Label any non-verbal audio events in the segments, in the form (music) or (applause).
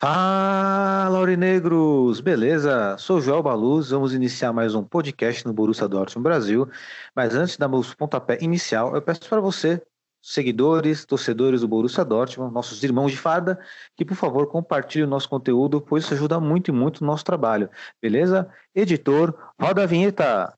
Fala, Aurinegros! Beleza? Sou Joel Baluz, vamos iniciar mais um podcast no Borussia Dortmund Brasil. Mas antes dar o pontapé inicial, eu peço para você, seguidores, torcedores do Borussia Dortmund, nossos irmãos de farda, que por favor compartilhem o nosso conteúdo, pois isso ajuda muito e muito o nosso trabalho. Beleza? Editor, roda a vinheta!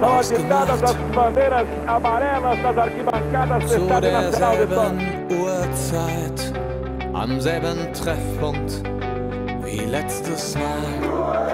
São agitadas as bandeiras amarelas das arquibancadas do Estádio Nacional de Uhrzeit, am selben Treffpunkt wie letztes Mal.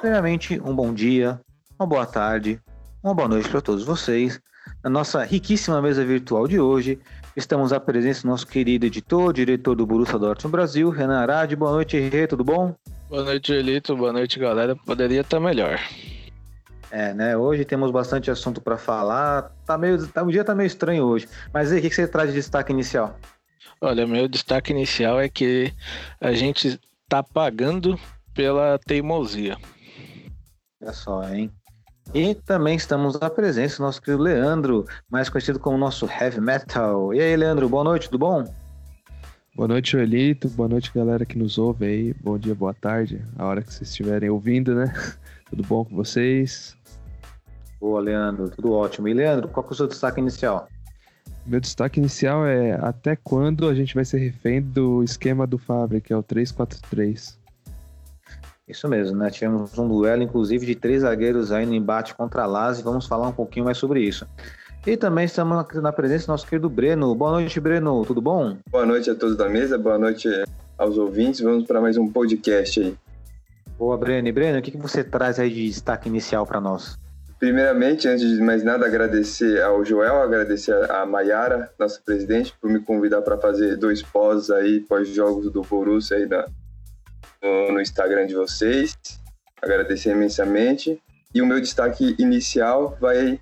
Primeiramente, um bom dia, uma boa tarde, uma boa noite para todos vocês. Na nossa riquíssima mesa virtual de hoje, estamos à presença do nosso querido editor, diretor do Borussia Dortmund Brasil, Renan Arade. Boa noite, Rê, tudo bom? Boa noite, Elito. Boa noite, galera. Poderia estar melhor. É, né? Hoje temos bastante assunto para falar. Tá meio, tá, o dia tá meio estranho hoje. Mas aí, o que, que você traz de destaque inicial? Olha, meu destaque inicial é que a gente tá pagando pela teimosia. Olha só, hein? E também estamos à presença do nosso querido Leandro, mais conhecido como nosso Heavy Metal. E aí, Leandro, boa noite, tudo bom? Boa noite, Elito. Boa noite, galera que nos ouve aí. Bom dia, boa tarde, a hora que vocês estiverem ouvindo, né? (laughs) Tudo bom com vocês? Boa, Leandro, tudo ótimo. E Leandro, qual que é o seu destaque inicial? Meu destaque inicial é até quando a gente vai ser refém do esquema do Fabre, que é o 3-4-3. Isso mesmo, né? Tivemos um duelo, inclusive, de três zagueiros aí no embate contra a Lazio. Vamos falar um pouquinho mais sobre isso. E também estamos na presença do nosso querido Breno. Boa noite, Breno. Tudo bom? Boa noite a todos da mesa, boa noite aos ouvintes. Vamos para mais um podcast aí. Boa, Breno. E Breno, o que, que você traz aí de destaque inicial para nós? Primeiramente, antes de mais nada, agradecer ao Joel, agradecer a Maiara, nossa presidente, por me convidar para fazer dois pós aí, pós-jogos do Borussia aí na, no, no Instagram de vocês. Agradecer imensamente. E o meu destaque inicial vai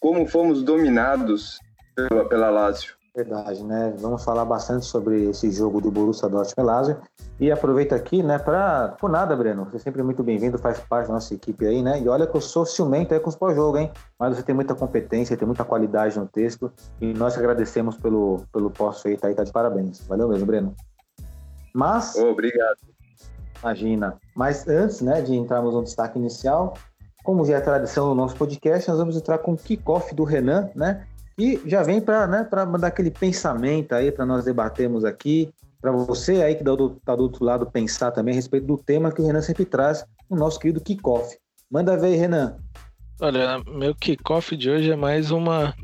como fomos dominados pela, pela Lazio. Verdade, né? Vamos falar bastante sobre esse jogo do Borussia Dortmund e Lazio. E aproveita aqui, né, para por nada, Breno. Você é sempre muito bem-vindo, faz parte da nossa equipe aí, né? E olha que eu sou ciumento aí com os pós-jogo, hein? Mas você tem muita competência, tem muita qualidade no texto. E nós agradecemos pelo, pelo posto aí, tá aí, tá de parabéns. Valeu mesmo, Breno. Mas, obrigado. Imagina. Mas antes, né, de entrarmos no destaque inicial, como já é tradição no nosso podcast, nós vamos entrar com o kickoff do Renan, né? E já vem para né, mandar aquele pensamento aí para nós debatermos aqui, para você aí que está do, tá do outro lado pensar também a respeito do tema que o Renan sempre traz no nosso querido kickoff. Manda ver, Renan. Olha, meu kickoff de hoje é mais uma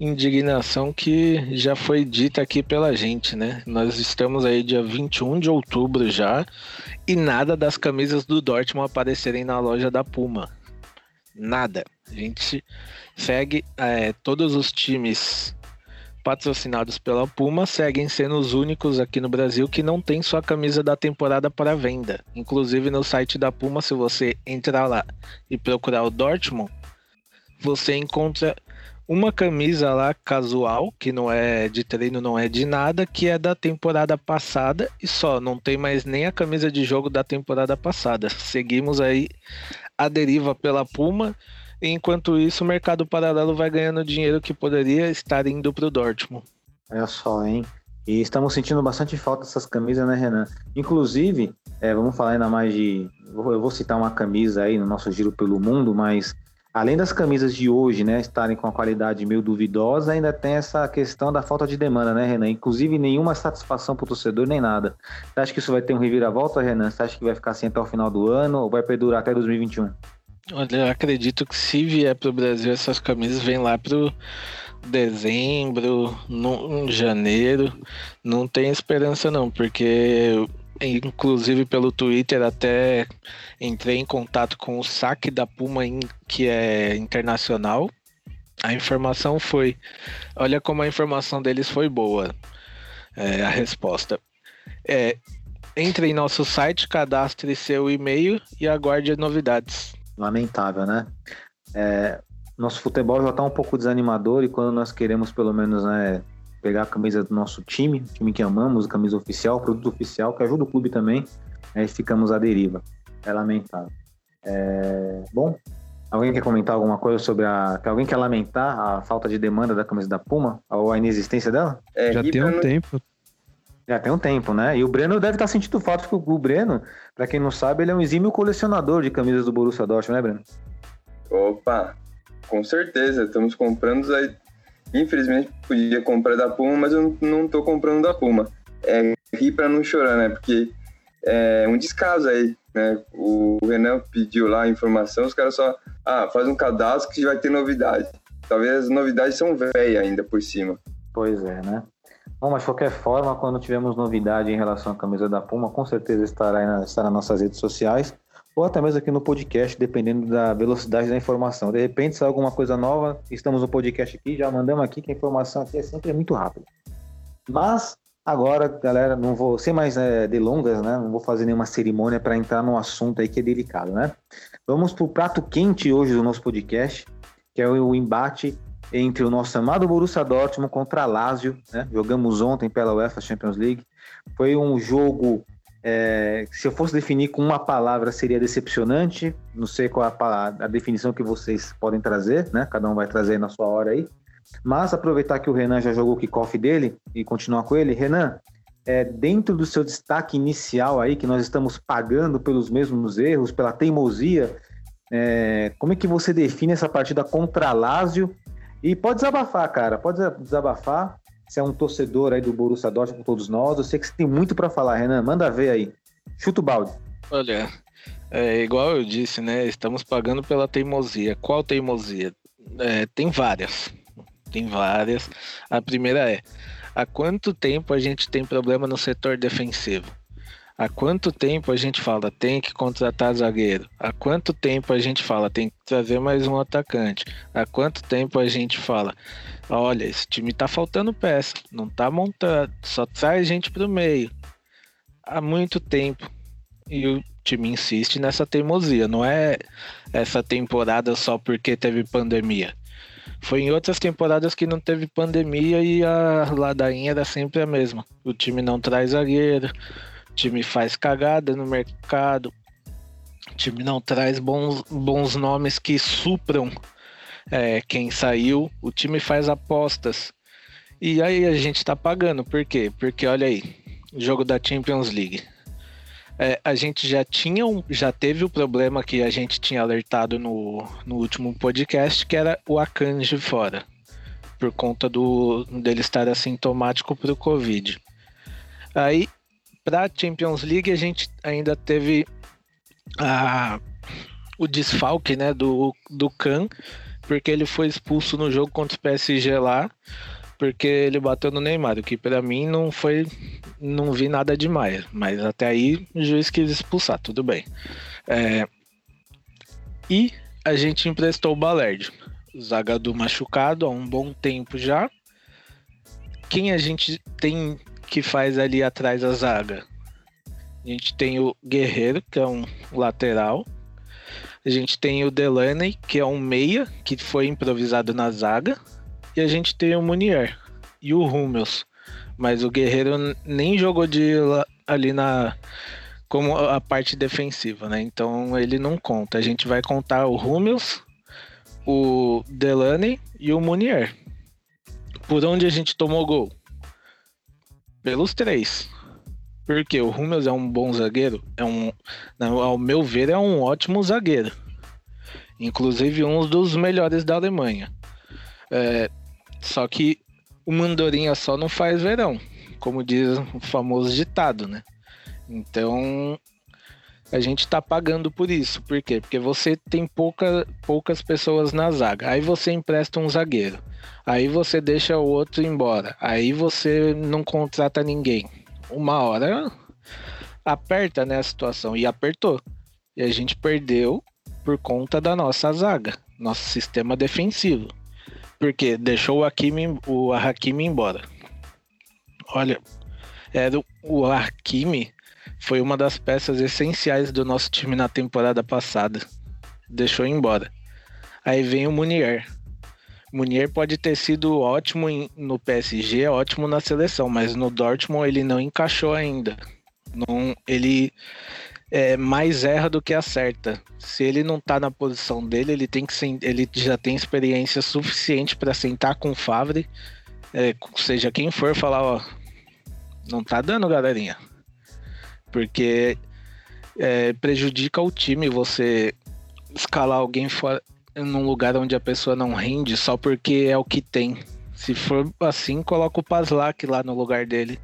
indignação que já foi dita aqui pela gente, né? Nós estamos aí dia 21 de outubro já e nada das camisas do Dortmund aparecerem na loja da Puma. Nada. A gente segue é, todos os times patrocinados pela Puma seguem sendo os únicos aqui no Brasil que não tem sua camisa da temporada para venda. Inclusive no site da Puma, se você entrar lá e procurar o Dortmund, você encontra uma camisa lá casual, que não é de treino, não é de nada, que é da temporada passada e só, não tem mais nem a camisa de jogo da temporada passada. Seguimos aí a deriva pela Puma. E enquanto isso, o mercado paralelo vai ganhando dinheiro que poderia estar indo para o Dortmund. Olha só, hein? E estamos sentindo bastante falta dessas camisas, né, Renan? Inclusive, é, vamos falar ainda mais de. Eu vou citar uma camisa aí no nosso giro pelo mundo, mas além das camisas de hoje, né, estarem com a qualidade meio duvidosa, ainda tem essa questão da falta de demanda, né, Renan? Inclusive, nenhuma satisfação para o torcedor, nem nada. Você acha que isso vai ter um reviravolta, Renan? Você acha que vai ficar assim até o final do ano ou vai perdurar até 2021? Olha, eu acredito que se vier para o Brasil, essas camisas vêm lá pro dezembro, no, janeiro, não tem esperança não, porque inclusive pelo Twitter até entrei em contato com o saque da Puma, que é internacional. A informação foi, olha como a informação deles foi boa, é, a resposta. É, entre em nosso site, cadastre seu e-mail e aguarde novidades. Lamentável, né? É, nosso futebol já está um pouco desanimador e quando nós queremos pelo menos né, pegar a camisa do nosso time, time que amamos, camisa oficial, produto oficial, que ajuda o clube também, aí ficamos à deriva. É lamentável. É... Bom, alguém quer comentar alguma coisa sobre a. Alguém quer lamentar a falta de demanda da camisa da Puma ou a inexistência dela? É, Já tem um não... tempo. Já tem um tempo, né? E o Breno deve estar sentindo falta, porque o Breno, para quem não sabe, ele é um exímio colecionador de camisas do Borussia Dortmund, né, Breno? Opa, com certeza. Estamos comprando aí Infelizmente podia comprar da Puma, mas eu não tô comprando da Puma. É rir para não chorar, né? Porque é um descaso aí, né? O Renan pediu lá a informação, os caras só, ah, faz um cadastro que vai ter novidade. Talvez as novidades são velhas ainda por cima. Pois é, né? Bom, mas de qualquer forma, quando tivermos novidade em relação à camisa da Puma, com certeza estará, estará nas nossas redes sociais ou até mesmo aqui no podcast, dependendo da velocidade da informação. De repente, sai alguma coisa nova, estamos no podcast aqui, já mandamos aqui, que a informação aqui é sempre muito rápida. Mas, agora, galera, não vou, sem mais é, delongas, né? Não vou fazer nenhuma cerimônia para entrar num assunto aí que é delicado, né? Vamos para o prato quente hoje do nosso podcast, que é o embate entre o nosso amado Borussia Dortmund contra a Lazio, né? Jogamos ontem pela UEFA Champions League. Foi um jogo é, se eu fosse definir com uma palavra, seria decepcionante. Não sei qual é a, a, definição que vocês podem trazer, né? Cada um vai trazer na sua hora aí. Mas aproveitar que o Renan já jogou o kickoff dele e continuar com ele. Renan, é, dentro do seu destaque inicial aí, que nós estamos pagando pelos mesmos erros, pela teimosia, é, como é que você define essa partida contra a Lazio? E pode desabafar, cara, pode desabafar. Você é um torcedor aí do Borussia Dortmund com todos nós. Eu sei que você tem muito para falar, Renan. Manda ver aí. Chuta o balde. Olha, é igual eu disse, né? Estamos pagando pela teimosia. Qual teimosia? É, tem várias. Tem várias. A primeira é: há quanto tempo a gente tem problema no setor defensivo? Há quanto tempo a gente fala tem que contratar zagueiro? Há quanto tempo a gente fala tem que trazer mais um atacante? Há quanto tempo a gente fala Olha, esse time tá faltando peça, não tá montando, só traz gente pro meio. Há muito tempo. E o time insiste nessa teimosia, não é essa temporada só porque teve pandemia. Foi em outras temporadas que não teve pandemia e a ladainha era sempre a mesma. O time não traz zagueiro, time faz cagada no mercado, o time não traz bons, bons nomes que supram é, quem saiu, o time faz apostas. E aí a gente tá pagando, por quê? Porque olha aí, jogo da Champions League. É, a gente já tinha um, já teve o problema que a gente tinha alertado no, no último podcast, que era o Akanji fora, por conta do dele estar assintomático para o Covid. Aí, para Champions League, a gente ainda teve a, o desfalque né, do, do porque ele foi expulso no jogo contra o PSG lá, porque ele bateu no Neymar, o que para mim não foi. Não vi nada demais, mas até aí o juiz quis expulsar, tudo bem. É, e a gente emprestou o Balerd, Zagadu machucado há um bom tempo já. Quem a gente tem que faz ali atrás a zaga? A gente tem o Guerreiro, que é um lateral. A gente tem o Delaney, que é um meia, que foi improvisado na zaga. E a gente tem o Munier e o Hummels. Mas o Guerreiro nem jogou de ali na como a parte defensiva, né? Então ele não conta. A gente vai contar o Hummels, o Delaney e o Munier. Por onde a gente tomou gol? Pelos três. Porque o Hummels é um bom zagueiro, é um, ao meu ver, é um ótimo zagueiro. Inclusive um dos melhores da Alemanha. É, só que o Mandorinha só não faz verão, como diz o famoso ditado, né? Então, a gente tá pagando por isso. Por quê? Porque você tem pouca, poucas pessoas na zaga. Aí você empresta um zagueiro. Aí você deixa o outro embora. Aí você não contrata ninguém. Uma hora aperta né, a situação. E apertou. E a gente perdeu por conta da nossa zaga, nosso sistema defensivo. Porque deixou o Hakimi, o Hakimi embora. Olha, era o Hakimi foi uma das peças essenciais do nosso time na temporada passada. Deixou embora. Aí vem o Munier. Munier pode ter sido ótimo no PSG, ótimo na seleção, mas no Dortmund ele não encaixou ainda. Não, ele é, mais erra do que acerta. Se ele não tá na posição dele, ele tem que ele já tem experiência suficiente para sentar com o Favre, é, seja quem for, falar, ó, não tá dando, galerinha. Porque é, prejudica o time você escalar alguém fora, num lugar onde a pessoa não rende só porque é o que tem. Se for assim, coloca o Paslak lá no lugar dele.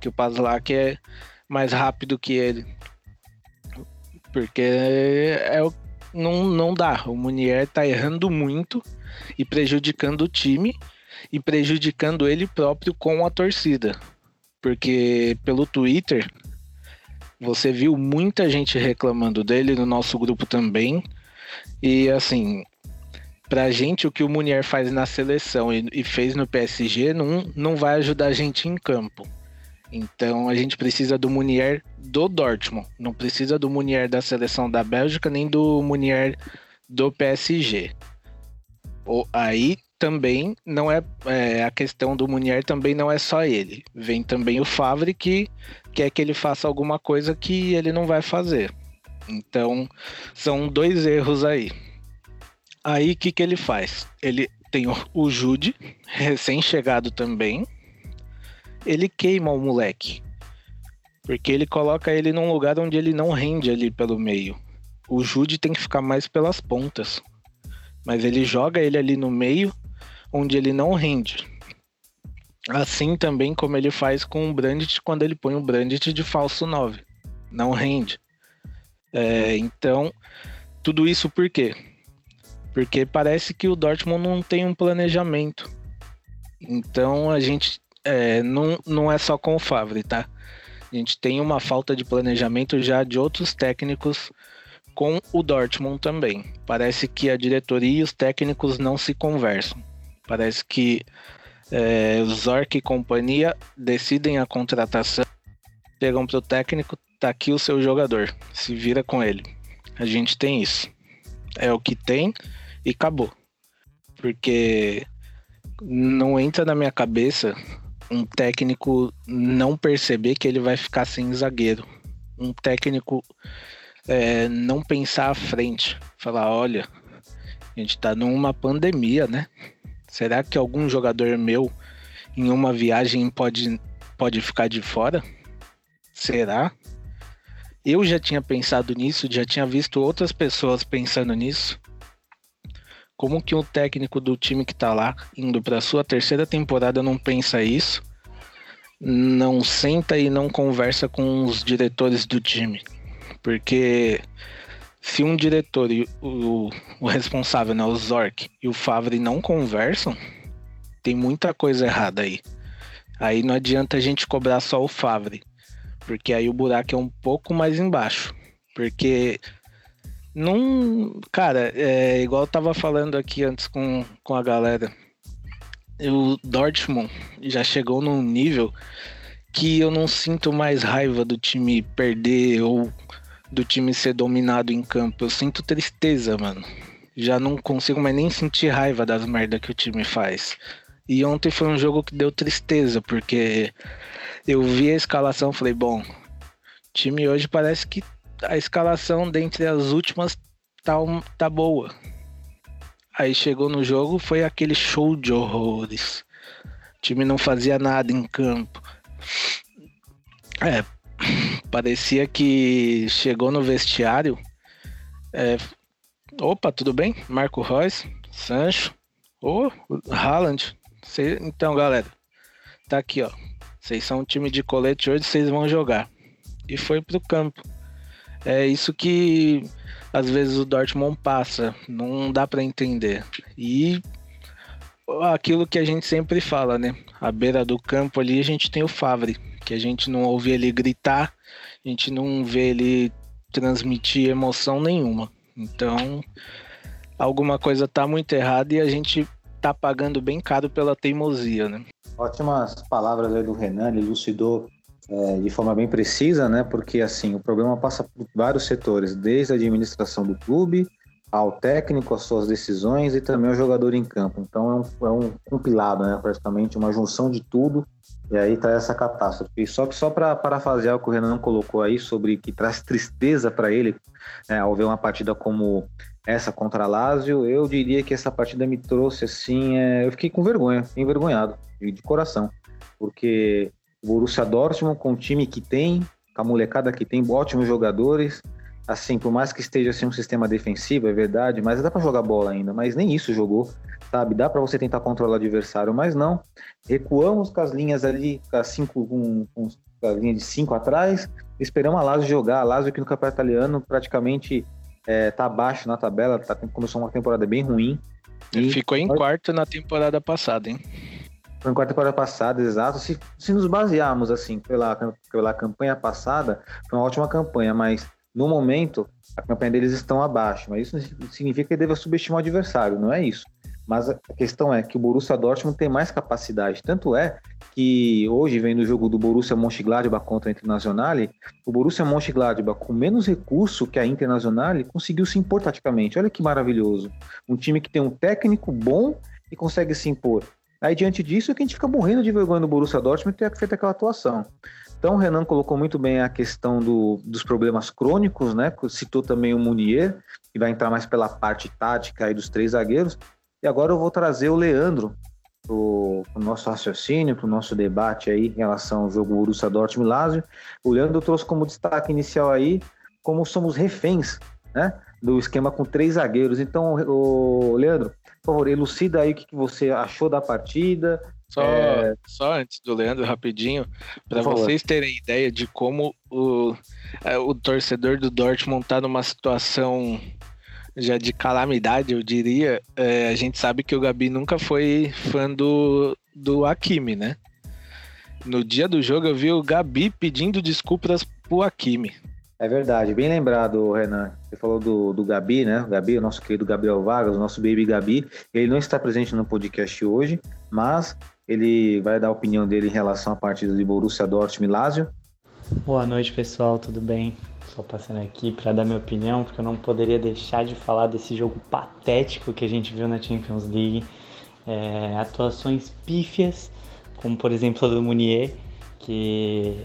Que o Paslak é mais rápido que ele. Porque é, não, não dá. O Munier tá errando muito e prejudicando o time e prejudicando ele próprio com a torcida. Porque pelo Twitter você viu muita gente reclamando dele no nosso grupo também. E assim, pra gente o que o Munier faz na seleção e, e, fez no PSG não, não vai ajudar a gente em campo. Então a gente precisa do Munier do Dortmund, não precisa do Munier da seleção da Bélgica nem do Munier do PSG. Ou, aí também não é, é, a questão do Munier também não é só ele. Vem também o Favre que quer que ele faça alguma coisa que ele não vai fazer. Então são dois erros aí. Aí o que, que ele faz? Ele tem o Jude, recém-chegado também. Ele queima o moleque. Porque ele coloca ele num lugar onde ele não rende ali pelo meio. O Jude tem que ficar mais pelas pontas. Mas ele joga ele ali no meio onde ele não rende. Assim também como ele faz com o Brandt quando ele põe o Brandt de falso 9. Não rende. É, então, tudo isso por quê? Porque parece que o Dortmund não tem um planejamento. Então a gente é, não, não é só com o Favre, tá? A gente tem uma falta de planejamento já de outros técnicos com o Dortmund também. Parece que a diretoria e os técnicos não se conversam. Parece que é, Zork e companhia decidem a contratação, chegam pro técnico, tá aqui o seu jogador, se vira com ele. A gente tem isso. É o que tem e acabou. Porque não entra na minha cabeça um técnico não perceber que ele vai ficar sem zagueiro. Um técnico é, não pensar à frente. Falar, olha, a gente tá numa pandemia, né? Será que algum jogador meu em uma viagem pode, pode ficar de fora? Será? Eu já tinha pensado nisso, já tinha visto outras pessoas pensando nisso. Como que um técnico do time que tá lá, indo para sua terceira temporada, não pensa isso? Não senta e não conversa com os diretores do time. Porque se um diretor e o, o responsável, né, o Zork e o Favre não conversam, tem muita coisa errada aí. Aí não adianta a gente cobrar só o Favre, porque aí o buraco é um pouco mais embaixo. Porque não. Cara, é igual eu tava falando aqui antes com, com a galera. O Dortmund já chegou num nível que eu não sinto mais raiva do time perder ou do time ser dominado em campo. Eu sinto tristeza, mano. Já não consigo mais nem sentir raiva das merdas que o time faz. E ontem foi um jogo que deu tristeza, porque eu vi a escalação falei, bom, time hoje parece que a escalação dentre as últimas tá, tá boa. Aí chegou no jogo, foi aquele show de horrores. O time não fazia nada em campo. É, parecia que chegou no vestiário. É, opa, tudo bem? Marco Reus, Sancho, ô, oh, Haaland. Cê, então, galera, tá aqui, ó. Vocês são um time de colete hoje, vocês vão jogar. E foi pro campo. É isso que às vezes o Dortmund passa, não dá para entender. E aquilo que a gente sempre fala, né? À beira do campo ali a gente tem o Favre, que a gente não ouve ele gritar, a gente não vê ele transmitir emoção nenhuma. Então, alguma coisa tá muito errada e a gente tá pagando bem caro pela teimosia, né? Ótimas palavras aí do Renan, ele elucidou é, de forma bem precisa, né? Porque assim, o problema passa por vários setores, desde a administração do clube, ao técnico, as suas decisões e também ao jogador em campo. Então é um, é um compilado, né? Praticamente uma junção de tudo. E aí tá essa catástrofe. Só que só para parafasear o que o Renan colocou aí sobre que traz tristeza para ele né, ao ver uma partida como essa contra a Lazio, eu diria que essa partida me trouxe assim, é... eu fiquei com vergonha, envergonhado, de coração, porque o Borussia Dortmund com o time que tem, com a molecada que tem, ótimos jogadores, assim, por mais que esteja assim um sistema defensivo, é verdade, mas dá para jogar bola ainda, mas nem isso jogou, sabe? Dá para você tentar controlar o adversário, mas não. Recuamos com as linhas ali, com as cinco, com, com a linha de cinco atrás, esperamos a Lazio jogar. A Lazio que no campeonato italiano praticamente é, tá abaixo na tabela, tá, começou uma temporada bem ruim. E ficou em quarto na temporada passada, hein? Foi em quarta temporada passada, exato. Se, se nos basearmos assim pela, pela campanha passada, foi uma ótima campanha, mas no momento, a campanha deles estão abaixo, mas isso não significa que deva subestimar o adversário, não é isso. Mas a questão é que o Borussia Dortmund tem mais capacidade. Tanto é que hoje, vem no jogo do Borussia Mönchengladbach contra a Internacional, o Borussia Mönchengladbach, com menos recurso que a Internacional, conseguiu se impor taticamente. Olha que maravilhoso. Um time que tem um técnico bom e consegue se impor. Aí, diante disso, é que a gente fica morrendo de vergonha no Borussia Dortmund ter feito aquela atuação. Então, o Renan colocou muito bem a questão do, dos problemas crônicos, né? Citou também o Munier, que vai entrar mais pela parte tática aí dos três zagueiros. E agora eu vou trazer o Leandro para o nosso raciocínio, para o nosso debate aí em relação ao jogo Borussia Dortmund Lazio. O Leandro trouxe como destaque inicial aí como somos reféns, né? Do esquema com três zagueiros. Então, o Leandro, por favor, elucida aí o que você achou da partida, só, é... só antes do Leandro, rapidinho, para vocês terem ideia de como o, é, o torcedor do Dortmund tá numa situação já de calamidade, eu diria. É, a gente sabe que o Gabi nunca foi fã do, do Hakimi, né? No dia do jogo eu vi o Gabi pedindo desculpas pro Hakimi. É verdade, bem lembrado, Renan. Você falou do, do Gabi, né? O Gabi, o nosso querido Gabriel Vargas, o nosso baby Gabi. Ele não está presente no podcast hoje, mas ele vai dar a opinião dele em relação à partida de Borussia Dortmund e Lazio. Boa noite, pessoal, tudo bem? Só passando aqui para dar minha opinião, porque eu não poderia deixar de falar desse jogo patético que a gente viu na Champions League. É, atuações pífias, como por exemplo a do Munier, que,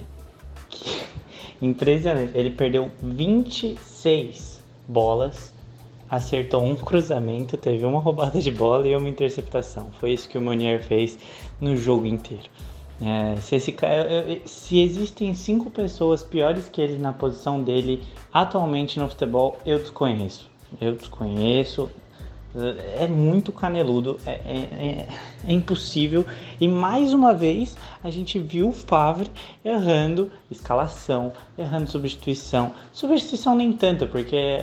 que (laughs) impressionante. Ele perdeu 26 bolas acertou um cruzamento, teve uma (laughs) roubada de bola e uma interceptação. Foi isso que o Monier fez no jogo inteiro. É, se, esse, se existem cinco pessoas piores que ele na posição dele atualmente no futebol, eu desconheço. Eu desconheço é muito caneludo, é, é, é, é, impossível. E mais uma vez a gente viu o Favre errando escalação, errando substituição. Substituição nem tanto, porque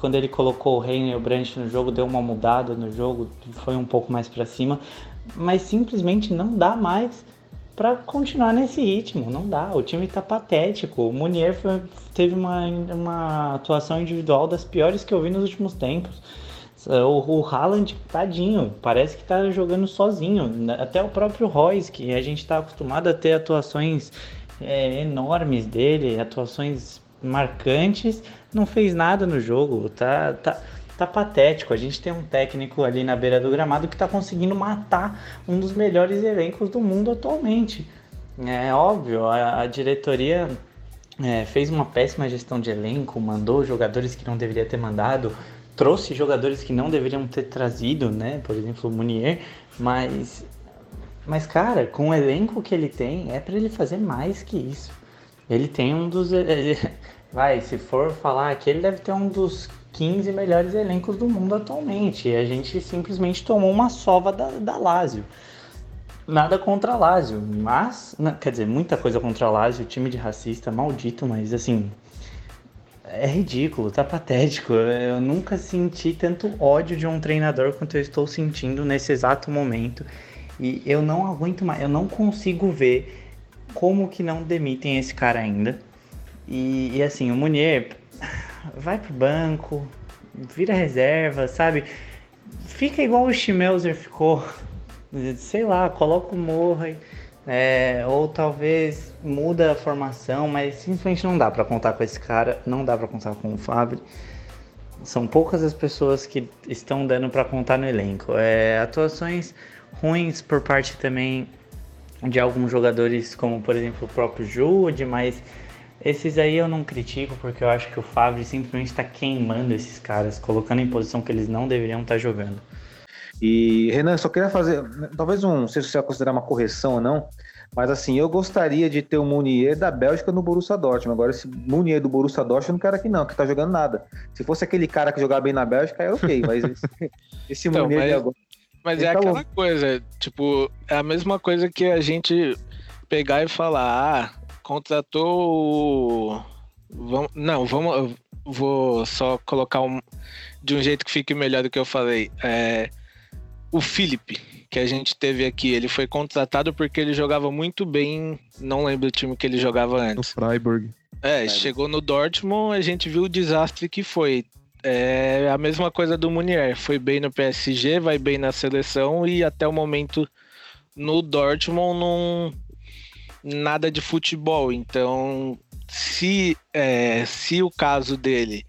quando ele colocou o Reino e o Branch no jogo, deu uma mudada no jogo, foi um pouco mais para cima. Mas simplesmente não dá mais para continuar nesse ritmo, não dá. O time tá patético. O Munier teve uma, uma atuação individual das piores que eu vi nos últimos tempos. O, o Haaland, tadinho, parece que tá jogando sozinho. Até o próprio Royce, que a gente tá acostumado a ter atuações é, enormes dele, atuações marcantes, não fez nada no jogo. Tá, tá, tá patético. A gente tem um técnico ali na beira do gramado que tá conseguindo matar um dos melhores elencos do mundo atualmente. É óbvio, a, a diretoria é, fez uma péssima gestão de elenco, mandou jogadores que não deveria ter mandado trouxe jogadores que não deveriam ter trazido, né? Por exemplo, o Munier, mas mas cara, com o elenco que ele tem, é para ele fazer mais que isso. Ele tem um dos ele, vai, se for falar aqui, ele deve ter um dos 15 melhores elencos do mundo atualmente. E a gente simplesmente tomou uma sova da, da Lazio. Nada contra a Lazio, mas, quer dizer, muita coisa contra a Lazio, time de racista, maldito, mas assim, é ridículo, tá patético. Eu nunca senti tanto ódio de um treinador quanto eu estou sentindo nesse exato momento. E eu não aguento mais, eu não consigo ver como que não demitem esse cara ainda. E, e assim, o Munier vai pro banco, vira reserva, sabe? Fica igual o Schmelzer ficou. Sei lá, coloca o Morra. É, ou talvez muda a formação, mas simplesmente não dá para contar com esse cara, não dá para contar com o Fábio. São poucas as pessoas que estão dando para contar no elenco. É, atuações ruins por parte também de alguns jogadores, como por exemplo o próprio Jude, mas esses aí eu não critico porque eu acho que o Fábio simplesmente está queimando esses caras, colocando em posição que eles não deveriam estar tá jogando. E, Renan, só queria fazer, talvez um, não sei se você vai considerar uma correção ou não, mas assim, eu gostaria de ter o Munier da Bélgica no Borussia Dortmund. Agora, esse Munier do Borussia Dortmund, eu não quero aqui não, que tá jogando nada. Se fosse aquele cara que jogava bem na Bélgica, é ok, mas esse, (laughs) esse então, Munier mas, agora... Mas é tá aquela bom. coisa, tipo, é a mesma coisa que a gente pegar e falar, ah, contratou Vamos, não, vamos. Vou só colocar um, de um jeito que fique melhor do que eu falei. É, o Felipe, que a gente teve aqui, ele foi contratado porque ele jogava muito bem. Não lembro o time que ele jogava antes. No Freiburg. É, chegou no Dortmund, a gente viu o desastre que foi. É a mesma coisa do Munier. Foi bem no PSG, vai bem na seleção e até o momento no Dortmund não nada de futebol. Então, se é, se o caso dele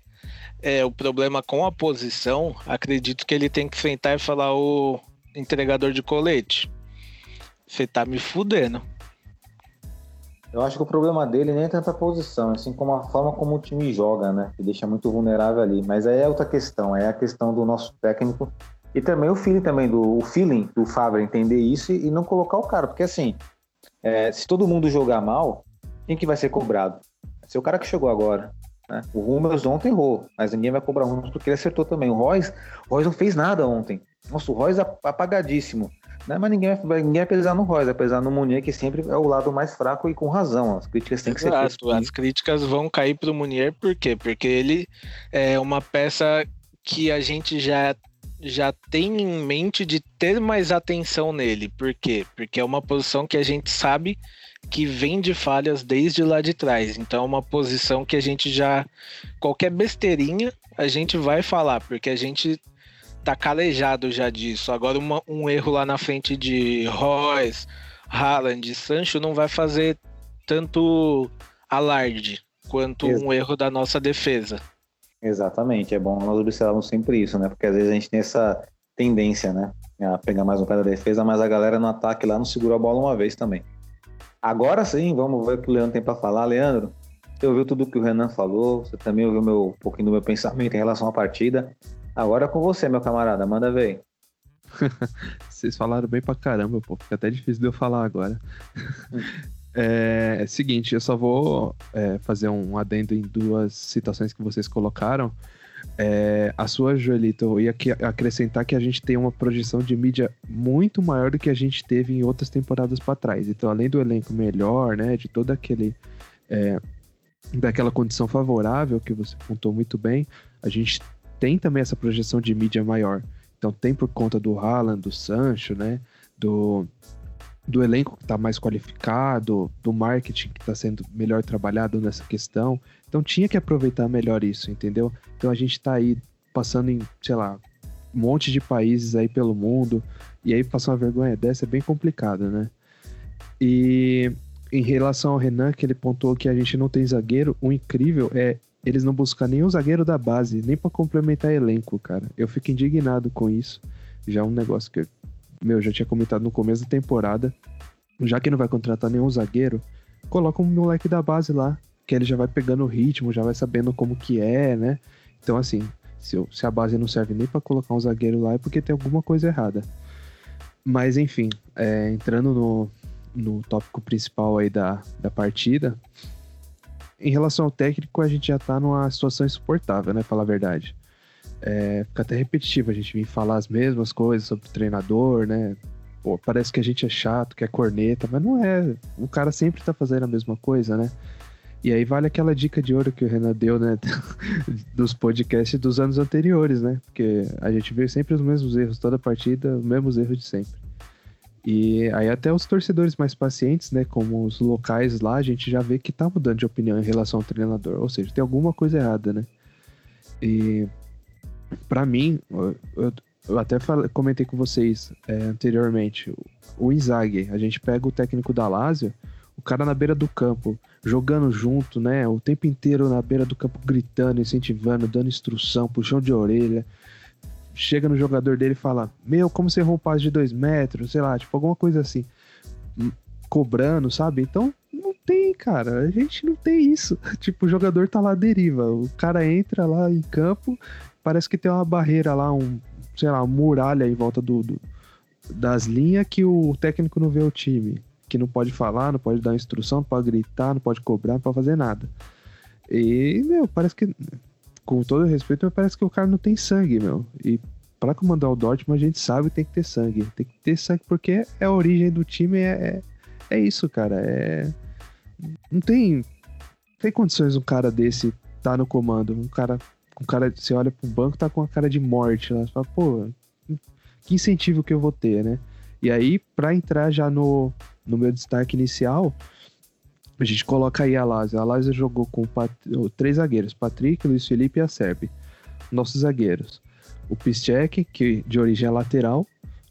é o problema com a posição, acredito que ele tem que sentar e falar o entregador de colete. Você tá me fudendo. Eu acho que o problema dele nem é tanta posição, assim como a forma como o time joga, né? Que deixa muito vulnerável ali. Mas aí é outra questão, é a questão do nosso técnico e também o feeling também do o feeling do Fábio entender isso e, não colocar o cara, porque assim, é, se todo mundo jogar mal, quem que vai ser cobrado? Vai ser o cara que chegou agora. Né? O Rummels ontem errou, mas ninguém vai cobrar o Rummels porque ele acertou também. O Royce, o Royce não fez nada ontem. Nossa, o Royce apagadíssimo. Né? Mas ninguém vai, ninguém vai pesar no Royce, vai pesar no Munier, que sempre é o lado mais fraco e com razão. As críticas têm que ser feitas. As críticas vão cair para o Munier, por quê? Porque ele é uma peça que a gente já já tem em mente de ter mais atenção nele. Por quê? Porque é uma posição que a gente sabe que vem de falhas desde lá de trás. Então é uma posição que a gente já. Qualquer besteirinha a gente vai falar, porque a gente tá calejado já disso. Agora uma, um erro lá na frente de Royce, Haaland, Sancho não vai fazer tanto alarde quanto um erro da nossa defesa. Exatamente, é bom nós observarmos sempre isso, né? Porque às vezes a gente tem essa tendência, né? A pegar mais um pé da defesa, mas a galera no ataque lá não segura a bola uma vez também. Agora sim, vamos ver o que o Leandro tem para falar. Leandro, você ouviu tudo que o Renan falou, você também ouviu meu, um pouquinho do meu pensamento em relação à partida. Agora é com você, meu camarada, manda ver. (laughs) Vocês falaram bem pra caramba, pô. Fica até difícil de eu falar agora. É, é seguinte, eu só vou é, fazer um adendo em duas situações que vocês colocaram. É, a sua, Joelito, eu ia acrescentar que a gente tem uma projeção de mídia muito maior do que a gente teve em outras temporadas para trás. Então, além do elenco melhor, né, de todo aquele. É, daquela condição favorável que você contou muito bem, a gente tem também essa projeção de mídia maior. Então, tem por conta do Haaland, do Sancho, né, do, do elenco que está mais qualificado, do marketing que está sendo melhor trabalhado nessa questão. Então tinha que aproveitar melhor isso, entendeu? Então a gente está aí passando em, sei lá, um monte de países aí pelo mundo, e aí passar uma vergonha dessa é bem complicado, né? E em relação ao Renan, que ele pontuou que a gente não tem zagueiro, o incrível é eles não buscar nenhum zagueiro da base, nem para complementar elenco, cara. Eu fico indignado com isso. Já é um negócio que, meu, já tinha comentado no começo da temporada. Já que não vai contratar nenhum zagueiro, coloca um moleque da base lá, que ele já vai pegando o ritmo, já vai sabendo como que é, né? Então, assim, se, se a base não serve nem para colocar um zagueiro lá, é porque tem alguma coisa errada. Mas, enfim, é, entrando no, no tópico principal aí da, da partida, em relação ao técnico, a gente já tá numa situação insuportável, né? Falar a verdade. É, fica até repetitivo a gente vir falar as mesmas coisas sobre o treinador, né? Pô, parece que a gente é chato, que é corneta, mas não é. O cara sempre tá fazendo a mesma coisa, né? E aí vale aquela dica de ouro que o Renan deu, né? (laughs) dos podcasts dos anos anteriores, né? Porque a gente vê sempre os mesmos erros toda partida, os mesmos erros de sempre. E aí até os torcedores mais pacientes, né? Como os locais lá, a gente já vê que tá mudando de opinião em relação ao treinador. Ou seja, tem alguma coisa errada, né? E para mim, eu, eu até falei, comentei com vocês é, anteriormente, o Inzaghi, a gente pega o técnico da Lazio, o cara na beira do campo, jogando junto, né? O tempo inteiro na beira do campo, gritando, incentivando, dando instrução, puxão de orelha. Chega no jogador dele e fala: Meu, como você errou um passe de dois metros, sei lá, tipo, alguma coisa assim. Cobrando, sabe? Então, não tem, cara. A gente não tem isso. (laughs) Tipo, o jogador tá lá à deriva. O cara entra lá em campo, parece que tem uma barreira lá, um, sei lá, uma muralha em volta do, do das linhas que o técnico não vê o time que não pode falar, não pode dar instrução, não pode gritar, não pode cobrar, não pode fazer nada. E, meu, parece que, com todo respeito, mas parece que o cara não tem sangue, meu. E para comandar o Dortmund, a gente sabe que tem que ter sangue. Tem que ter sangue porque é a origem do time, é, é, é isso, cara. É... Não tem, tem condições um cara desse tá no comando. Um cara, um cara, você olha pro banco, tá com a cara de morte lá. Você fala, pô, que incentivo que eu vou ter, né? E aí, para entrar já no, no meu destaque inicial, a gente coloca aí a Lazio. A Lazio jogou com Pat... três zagueiros, Patrick, Luiz Felipe e a Serbi. Nossos zagueiros. O Piszczek, que de origem é lateral,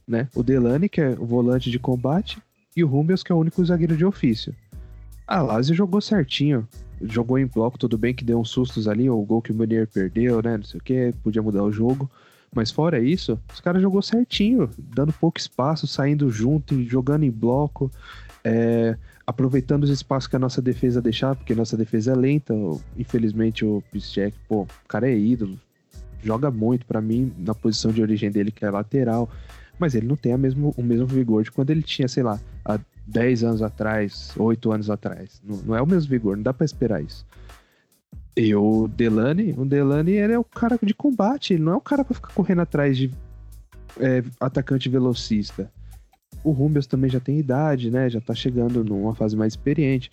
né? O Delane, que é o volante de combate, e o Rumbels, que é o único zagueiro de ofício. A Lazio jogou certinho. Jogou em bloco, tudo bem que deu uns sustos ali, o gol que o Munier perdeu, né? Não sei o que, podia mudar o jogo. Mas fora isso, os caras jogou certinho, dando pouco espaço, saindo junto jogando em bloco, é, aproveitando os espaços que a nossa defesa deixava, porque a nossa defesa é lenta. Infelizmente o Piszczek, pô, o cara é ídolo, joga muito para mim na posição de origem dele que é lateral, mas ele não tem a mesmo, o mesmo vigor de quando ele tinha, sei lá, há 10 anos atrás, 8 anos atrás. Não, não é o mesmo vigor, não dá para esperar isso. E o Delane, o Delane ele é o cara de combate, ele não é o cara para ficar correndo atrás de é, atacante velocista. O Rumbels também já tem idade, né? Já tá chegando numa fase mais experiente.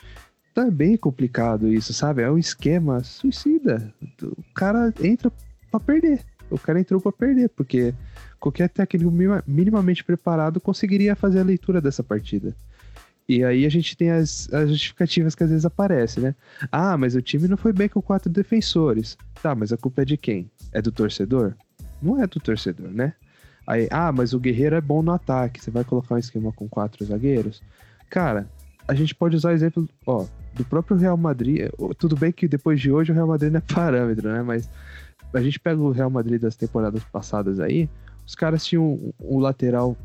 Tá bem complicado isso, sabe? É um esquema suicida. O cara entra para perder. O cara entrou para perder, porque qualquer técnico minimamente preparado conseguiria fazer a leitura dessa partida. E aí a gente tem as, as, justificativas que às vezes aparecem, né? Ah, mas o time não foi bem com quatro defensores. Tá, mas a culpa é de quem? É do torcedor? Não é do torcedor, né? Aí, ah, mas o Guerreiro é bom no ataque. Você vai colocar um esquema com quatro zagueiros? Cara, a gente pode usar exemplo, ó, do próprio Real Madrid. Tudo bem que depois de hoje o Real Madrid não é (laughs) parâmetro, né? Mas a gente pega o Real Madrid das temporadas passadas aí, os caras tinham um, um lateral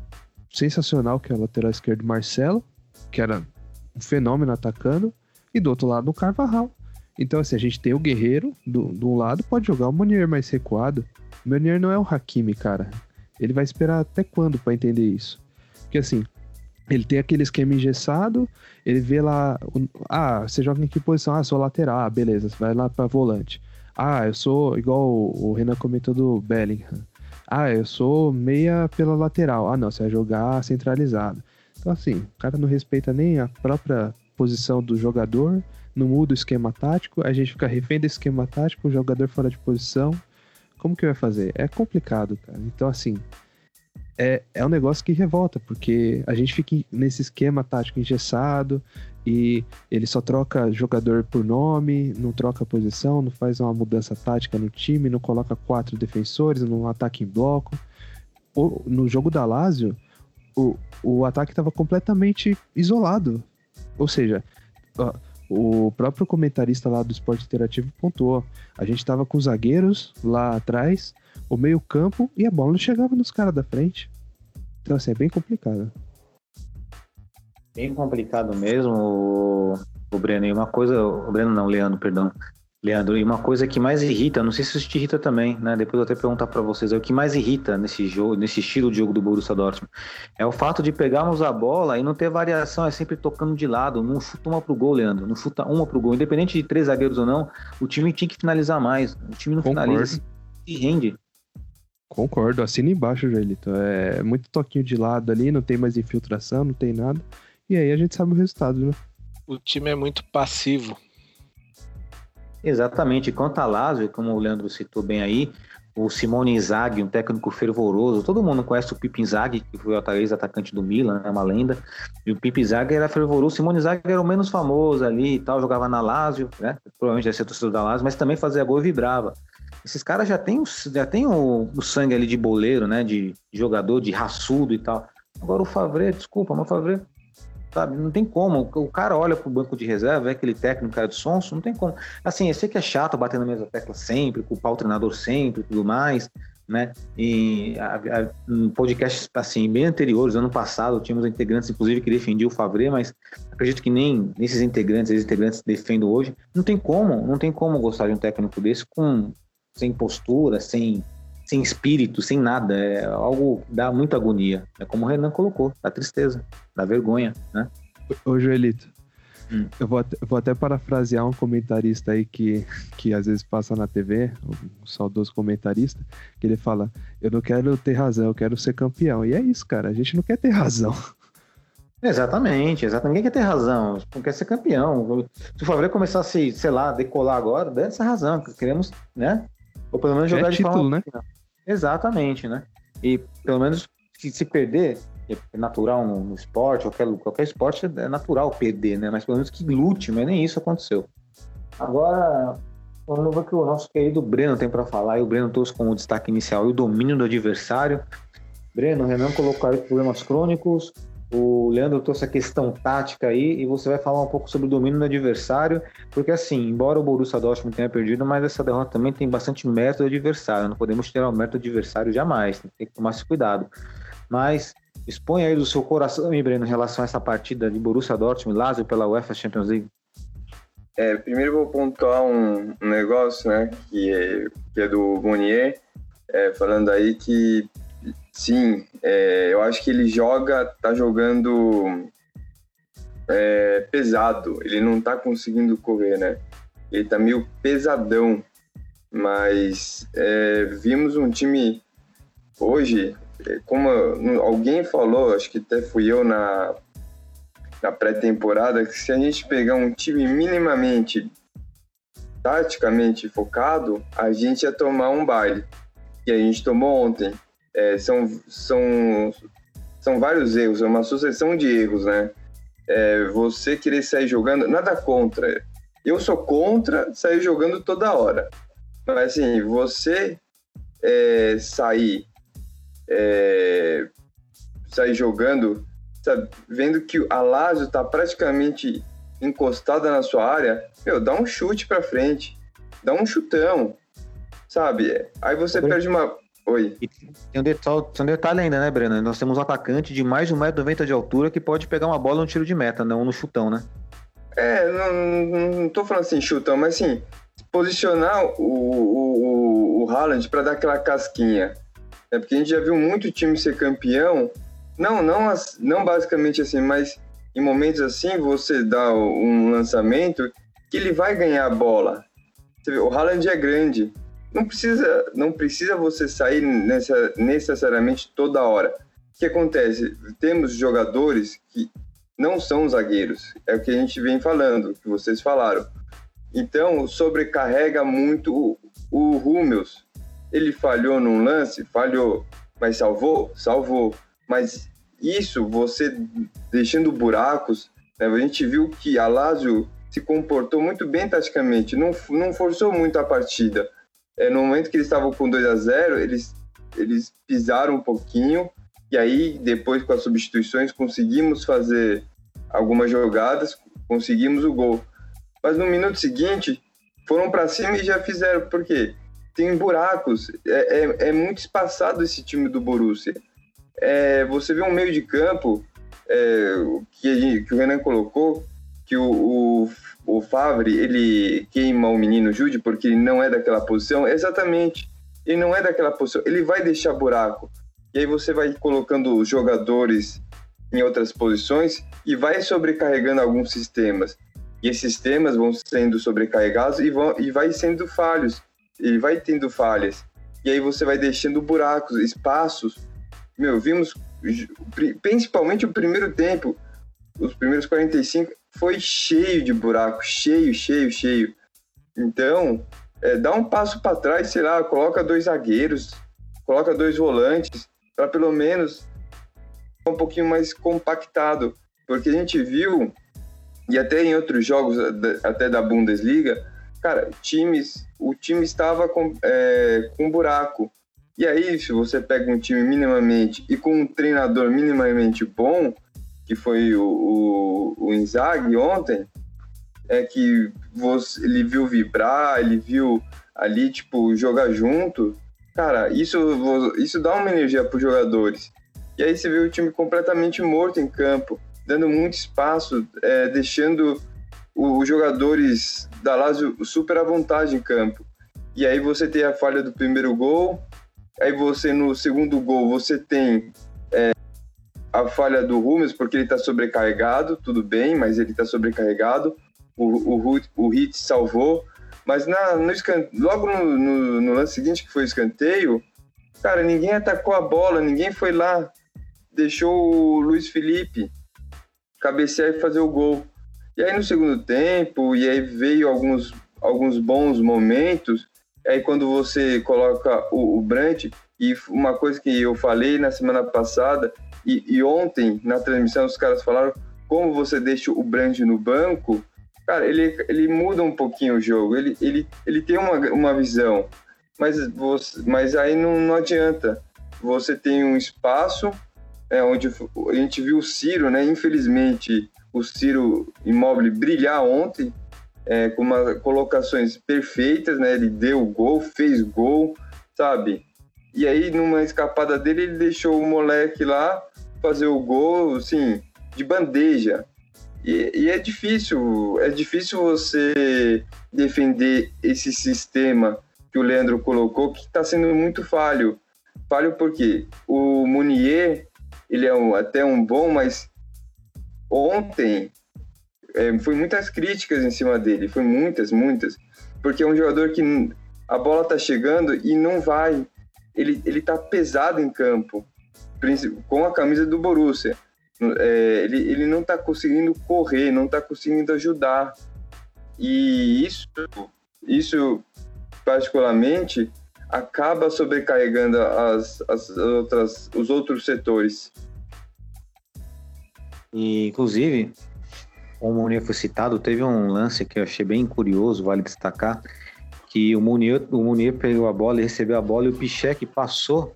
sensacional, que é o lateral esquerdo Marcelo, que era um fenômeno atacando, e do outro lado o Carvajal. Então, assim, a gente tem o Guerreiro, do, do um lado pode jogar o Munier mais recuado. O não é o Hakimi, cara. Ele vai esperar até quando para entender isso? Porque, assim, ele tem aquele esquema engessado, ele vê lá, ah, você joga em que posição? Ah, sou lateral, ah, beleza, você vai lá para volante. Ah, eu sou, igual o Renan comentou do Bellingham. Ah, eu sou meia pela lateral. Ah, não, você vai jogar centralizado. Então, assim, o cara não respeita nem a própria posição do jogador, não muda o esquema tático, a gente fica refém desse esquema tático, o jogador fora de posição. Como que vai fazer? É complicado, cara. Então, assim, é, é um negócio que revolta, porque a gente fica nesse esquema tático engessado e ele só troca jogador por nome, não troca posição, não faz uma mudança tática no time, não coloca quatro defensores, não ataca em bloco. no jogo da Lazio, o, o ataque estava completamente isolado. Ou seja, o próprio comentarista lá do esporte interativo pontuou. A gente estava com os zagueiros lá atrás, o meio-campo e a bola não chegava nos caras da frente. Então, assim, é bem complicado. Bem complicado mesmo, o, o Breno. E uma coisa, o Breno não, Leandro, perdão. Leandro, e uma coisa que mais irrita, não sei se isso te irrita também, né? Depois eu até perguntar para vocês, é o que mais irrita nesse jogo, nesse estilo de jogo do Borussia Dortmund, é o fato de pegarmos a bola e não ter variação, é sempre tocando de lado, não chuta uma pro gol, Leandro, não chuta uma pro gol, independente de três zagueiros ou não, o time tinha que finalizar mais, o time não Concordo. finaliza e rende. Concordo, assina embaixo, Joelito, é muito toquinho de lado ali, não tem mais infiltração, não tem nada, e aí a gente sabe o resultado, né? O time é muito passivo, Exatamente. Quanto a Lazio, como o Leandro citou bem aí, o Simone Inzaghi, um técnico fervoroso, todo mundo conhece o Pipo Inzaghi, que foi o ex-atacante do Milan, é uma lenda, e o Pipo Inzaghi era fervoroso, o Simone Inzaghi era o menos famoso ali e tal, jogava na Lazio, né, provavelmente ia ser torcedor da Lazio, mas também fazia gol e vibrava. Esses caras já têm, já tem o, o sangue ali de boleiro, né, de, de jogador, de raçudo e tal. Agora o Favre, desculpa, mas o Favre sabe? Não tem como. O cara olha pro banco de reserva, é aquele técnico, cara de sonso, não tem como. Assim, eu sei que é chato bater na mesma tecla sempre, culpar o treinador sempre e tudo mais, né? Em podcasts, assim, bem anteriores, ano passado, tínhamos integrantes, inclusive, que defendiam o Favre, mas acredito que nem nesses integrantes, esses integrantes defendem hoje. Não tem como, não tem como gostar de um técnico desse com sem postura, sem sem espírito, sem nada. É algo que dá muita agonia. É como o Renan colocou, dá tristeza, dá vergonha, né? Ô, Joelito, hum. eu vou até, vou até parafrasear um comentarista aí que, que às vezes passa na TV, um saudoso comentarista, que ele fala: Eu não quero ter razão, eu quero ser campeão. E é isso, cara, a gente não quer ter razão. Exatamente, exatamente. Ninguém quer ter razão, não quer ser campeão. Se o Favre começar a se, sei lá, decolar agora, dá essa razão. Queremos, né? Ou pelo menos jogar é de título, forma... né? Exatamente, né? E pelo menos se, se perder, é natural no, no, esporte, qualquer, qualquer esporte é natural perder, né? Mas pelo menos que lute, mas nem isso aconteceu. Agora, vamos ver o que o nosso querido Breno tem para falar, e o Breno trouxe como destaque inicial o domínio do adversário. Breno, Renan colocou aí problemas crônicos, o Leandro trouxe a questão tática aí e você vai falar um pouco sobre o domínio do adversário, porque assim, embora o Borussia Dortmund tenha perdido, mas essa derrota também tem bastante mérito do adversário, não podemos tirar o mérito do adversário jamais, tem que tomar esse cuidado. Mas expõe aí do seu coração, Breno, em relação a essa partida de Borussia Dortmund e Lazio pela UEFA Champions League. É, primeiro vou pontuar um, negócio, né, que é, que é do Bonier, é, falando aí que Sim, é, eu acho que ele joga, tá jogando é, pesado. Ele não tá conseguindo correr, né? Ele tá meio pesadão. Mas é, vimos um time hoje, é, como alguém falou, acho que até fui eu na, na pré-temporada, que se a gente pegar um time minimamente taticamente focado, a gente ia tomar um baile. E a gente tomou ontem é, são, são, são vários erros, é uma sucessão de erros, né? É, você querer sair jogando, nada contra. Eu sou contra sair jogando toda hora. Mas assim, você é, sair, é, sair jogando, sabe, vendo que a Lazio está praticamente encostada na sua área, meu, dá um chute para frente, dá um chutão, sabe? Aí você perde uma, Oi. E tem um, detalhe, tem um detalhe ainda, né, Breno? Nós temos um atacante de mais de 1,90m de altura que pode pegar uma bola no tiro de meta, não no chutão, né? É, não, não tô falando assim, chutão, mas assim, posicionar o, o, o Haaland para dar aquela casquinha. É porque a gente já viu muito time ser campeão, não, não, não basicamente assim, mas em momentos assim você dá um lançamento que ele vai ganhar a bola. Vê, o Haaland é grande, não precisa, não precisa você sair nessa, necessariamente toda hora. O que acontece? Temos jogadores que não são zagueiros, é o que a gente vem falando, que vocês falaram. Então, sobrecarrega muito o, o Hummels. Ele falhou num lance, falhou, mas salvou? Salvou. Mas isso, você deixando buracos, né? a gente viu que a Lazio se comportou muito bem taticamente, não, não forçou muito a partida no momento que eles estavam com 2 a 0 eles, eles pisaram um pouquinho, e aí, depois com as substituições, conseguimos fazer algumas jogadas, conseguimos o gol. Mas no minuto seguinte, foram para cima e já fizeram, por quê? Tem buracos, é, é, é muito espaçado esse time do Borussia. É, você vê um meio de campo é, que, que o Renan colocou, que o, o o Favre ele queima o menino Jude porque ele não é daquela posição, exatamente. Ele não é daquela posição, ele vai deixar buraco. E aí você vai colocando os jogadores em outras posições e vai sobrecarregando alguns sistemas. E esses sistemas vão sendo sobrecarregados e, vão, e vai sendo falhos. Ele vai tendo falhas. E aí você vai deixando buracos, espaços. Meu, vimos principalmente o primeiro tempo, os primeiros 45, foi cheio de buraco, cheio, cheio, cheio. Então, é, dá um passo para trás, sei lá, coloca dois zagueiros, coloca dois volantes, para pelo menos um pouquinho mais compactado, porque a gente viu e até em outros jogos até da Bundesliga, cara, times, o time estava com, é, com buraco. E aí, se você pega um time minimamente e com um treinador minimamente bom, que foi o, o, o Inzaghi ontem, é que você, ele viu vibrar, ele viu ali, tipo, jogar junto. Cara, isso, isso dá uma energia para os jogadores. E aí você vê o time completamente morto em campo, dando muito espaço, é, deixando os jogadores da Lazio super à vontade em campo. E aí você tem a falha do primeiro gol, aí você no segundo gol você tem a falha do Rumes, porque ele está sobrecarregado, tudo bem, mas ele está sobrecarregado. O, o, o Hit salvou, mas na, no logo no, no, no, lance seguinte, que foi o escanteio, cara, ninguém atacou a bola, ninguém foi lá, deixou o Luiz Felipe cabecear e fazer o gol. E aí no segundo tempo, e aí veio alguns, alguns bons momentos, aí quando você coloca o, o Brandt, e uma coisa que eu falei na semana passada, e, e, ontem, na transmissão, os caras falaram como você deixa o Brand no banco, cara, ele, ele muda um pouquinho o jogo, ele, ele, ele tem uma, uma visão, mas, você, mas aí não, não adianta. Você tem um espaço é, onde a gente viu o Ciro, né? Infelizmente, o Ciro Imóvel brilhar ontem, é, com uma, colocações perfeitas, né? Ele deu gol, fez gol, sabe? E aí, numa escapada dele, ele deixou o moleque lá fazer o gol, assim, de bandeja. E, e, é difícil, é difícil você defender esse sistema que o Leandro colocou, que está sendo muito falho. Falho porque o Munier, ele é um, até um bom, mas ontem é, foi muitas críticas em cima dele, foi muitas, muitas, porque é um jogador que a bola tá chegando e não vai, ele, ele tá pesado em campo, com a camisa do Borussia. É, ele, ele não está conseguindo correr, não está conseguindo ajudar. E isso, isso particularmente, acaba sobrecarregando as, as outras, os outros setores. E, inclusive, o Munier foi citado, teve um lance que eu achei bem curioso, vale destacar, que o Munier, o Munier pegou a bola e recebeu a bola e o Pichek passou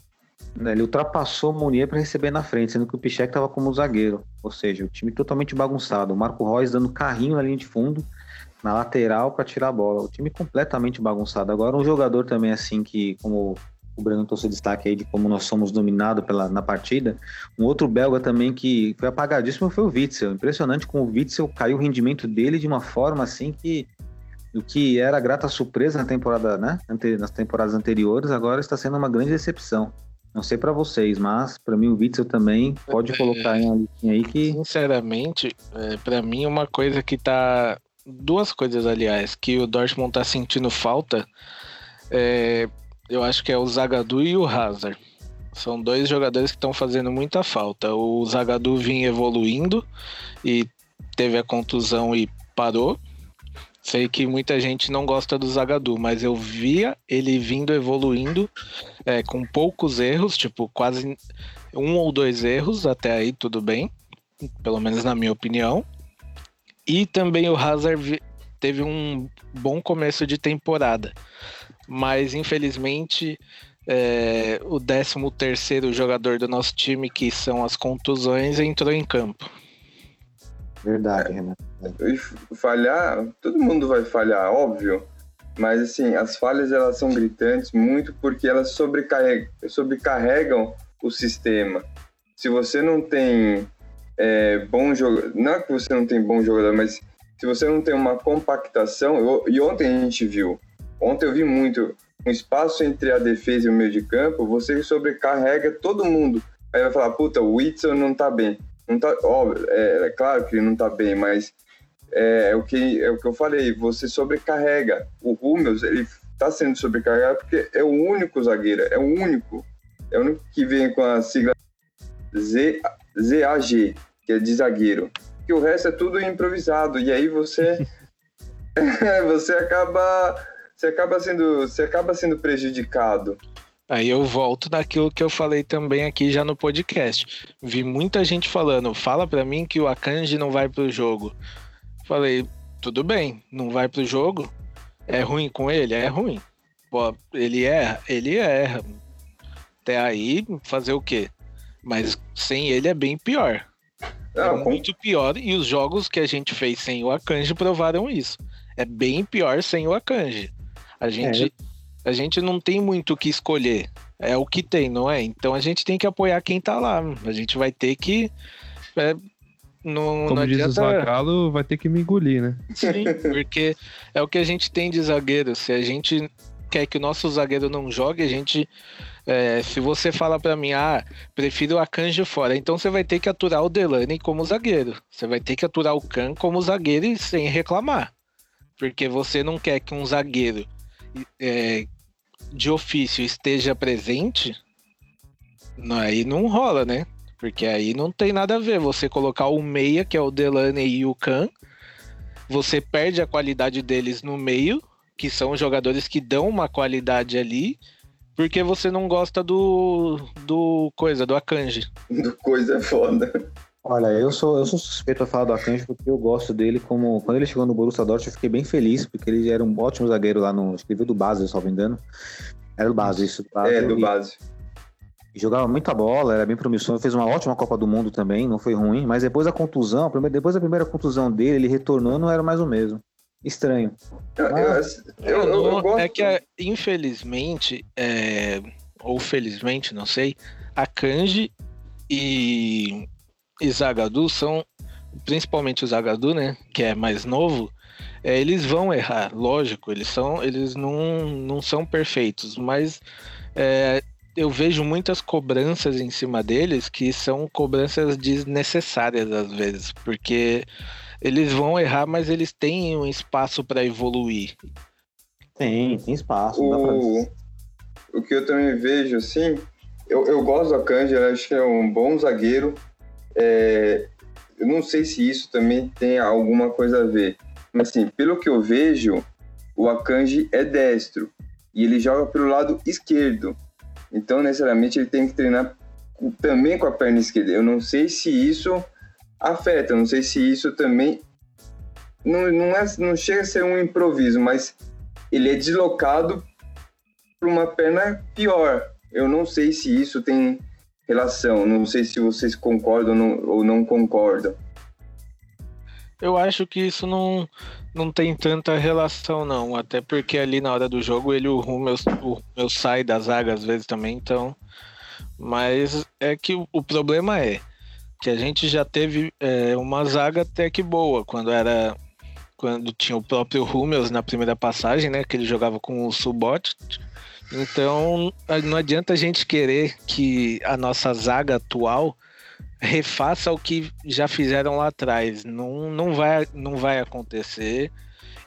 né, ele ultrapassou o Munier para receber na frente, sendo que o Pichek estava como zagueiro. Ou seja, o time totalmente bagunçado. O Marco Reus dando carrinho na linha de fundo, na lateral para tirar a bola. O time completamente bagunçado. Agora, um jogador também assim que, como o Breno trouxe destaque aí de como nós somos dominados pela, na partida. Um outro belga também que foi apagadíssimo foi o Witzel. Impressionante como o Witzel caiu o rendimento dele de uma forma assim que o que era grata surpresa na temporada, né? Nas temporadas anteriores, agora está sendo uma grande decepção. Não sei para vocês, mas para mim o Witzel também pode é, colocar em uma listinha aí que. Sinceramente, é, para mim uma coisa que tá. Duas coisas, aliás, que o Dortmund tá sentindo falta. É, eu acho que é o Zagadu e o Hazard. São dois jogadores que estão fazendo muita falta. O Zagadu vinha evoluindo e teve a contusão e parou. Sei que muita gente não gosta do Zagadu, mas eu via ele vindo evoluindo é, com poucos erros, tipo quase um ou dois erros, até aí tudo bem, pelo menos na minha opinião. E também o Hazard teve um bom começo de temporada, mas infelizmente é, o 13 terceiro jogador do nosso time, que são as contusões, entrou em campo. Verdade, Renato. Falhar, todo mundo vai falhar, óbvio. Mas assim, as falhas elas são gritantes muito porque elas sobrecarregam, sobrecarregam o sistema. Se você não tem é, bom jogador, não é que você não tem bom jogador, mas se você não tem uma compactação, eu, e ontem a gente viu, ontem eu vi muito, um espaço entre a defesa e o meio de campo, você sobrecarrega todo mundo. Aí vai falar, puta, o Whitson não tá bem. Não tá, óbvio, é, é claro que ele não tá bem, mas é, é, o que, é o que eu falei, você sobrecarrega. O Hummels, ele tá sendo sobrecarregado porque é o único zagueiro, é o único. É o único que vem com a sigla Z, ZAG, que é de zagueiro. Que o resto é tudo improvisado. E aí você (laughs) (laughs) você acaba você acaba sendo você acaba sendo prejudicado. Aí eu volto naquilo que eu falei também aqui já no podcast. Vi muita gente falando, fala para mim que o Akanji não vai pro jogo. Falei, tudo bem, não vai pro jogo? É ruim com ele? É ruim. Pô, ele erra? Ele erra. Até aí, fazer o quê? Mas sem ele é bem pior. É muito pior e os jogos que a gente fez sem o Akanji provaram isso. É bem pior sem o Akanji. A gente, é. A gente não tem muito o que escolher. É o que tem, não é? Então a gente tem que apoiar quem tá lá. A gente vai ter que. É, não, Como não diz adianta... o Zagalo, vai ter que me engolir, né? Sim, porque é o que a gente tem de zagueiro. Se a gente quer que o nosso zagueiro não jogue, a gente. É, se você fala para mim, ah, prefiro o Akanji fora, então você vai ter que aturar o Delane como zagueiro. Você vai ter que aturar o Khan como zagueiro e sem reclamar. Porque você não quer que um zagueiro é, de ofício esteja presente, aí não rola, né? Porque aí não tem nada a ver. Você colocar o meia, que é o Delaney e o Khan, você perde a qualidade deles no meio, que são jogadores que dão uma qualidade ali, porque você não gosta do do coisa, do Akanji. Do coisa é foda. Olha, eu sou, eu sou suspeito a falar do Akanji porque eu gosto dele como... Quando ele chegou no Borussia Dortmund eu fiquei bem feliz, porque ele era um ótimo zagueiro lá no... Escreveu do base, se não me engano. Era do base, isso. Do base, É, do base. e jogava muita bola, era bem promissor, fez uma ótima Copa do Mundo também, não foi ruim, mas depois da contusão, depois da primeira contusão dele, ele retornou não era mais o mesmo. Estranho. Eu, eu, eu, eu- eu Não, gosto. É que, é, infelizmente, é, ou felizmente, não sei, a Kanji e, e Zagadu são, principalmente o Zagadu, né, que é mais novo, é, eles vão errar, lógico, eles são, eles não, não são perfeitos, mas é, eu vejo muitas cobranças em cima deles que são cobranças desnecessárias às vezes, porque eles vão errar, mas eles têm um espaço para evoluir. Tem, tem espaço. dá pra- O, o que eu também vejo, assim, eu, eu gosto do Akanji, acho que é um bom zagueiro. É, eu não sei se isso também tem alguma coisa a ver. Mas, assim, pelo que eu vejo, o Akanji é destro. E ele joga pelo lado esquerdo. Então, necessariamente, ele tem que treinar também com a perna esquerda. Eu não sei se isso afeta, não sei se isso também... Não, não, é, não chega a ser um improviso, mas ele é deslocado para uma perna pior. Eu não sei se isso tem relação, não sei se vocês concordam ou não, concordam. Eu acho que isso não, não tem tanta relação, não. Até porque ali na hora do jogo ele o Rummel, o Rummel sai da zaga às vezes também, então. Mas é que o, problema é que a gente já teve é, uma zaga até que boa quando era. Quando tinha o próprio Rummels na primeira passagem, né? Que ele jogava com o Subot. Então não adianta a gente querer que a nossa zaga atual refaça o que já fizeram lá atrás. Não, não, vai, não vai acontecer.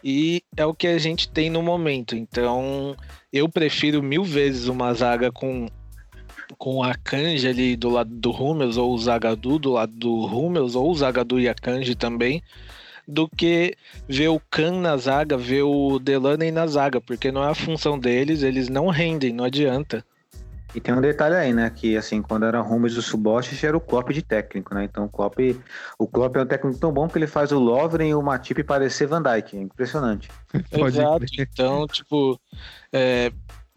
E é o que a gente tem no momento. Então, eu prefiro mil vezes uma zaga com, com a Kanji ali do lado do Rummels, ou o Zagadu do lado do Rummels, ou o Zagadu e a Kanji também, do que ver o Khan na zaga, ver o Delaney na zaga, porque não é a função deles, eles não rendem, não adianta. E tem um detalhe aí, né? Que assim, quando era Rumes do Subote, era o Klopp de técnico, né? Então o Klopp, o Klopp é um técnico tão bom que ele faz o Lovren e o Matip parecer Van Dijk. É impressionante. (laughs) Exato. Então, tipo, é,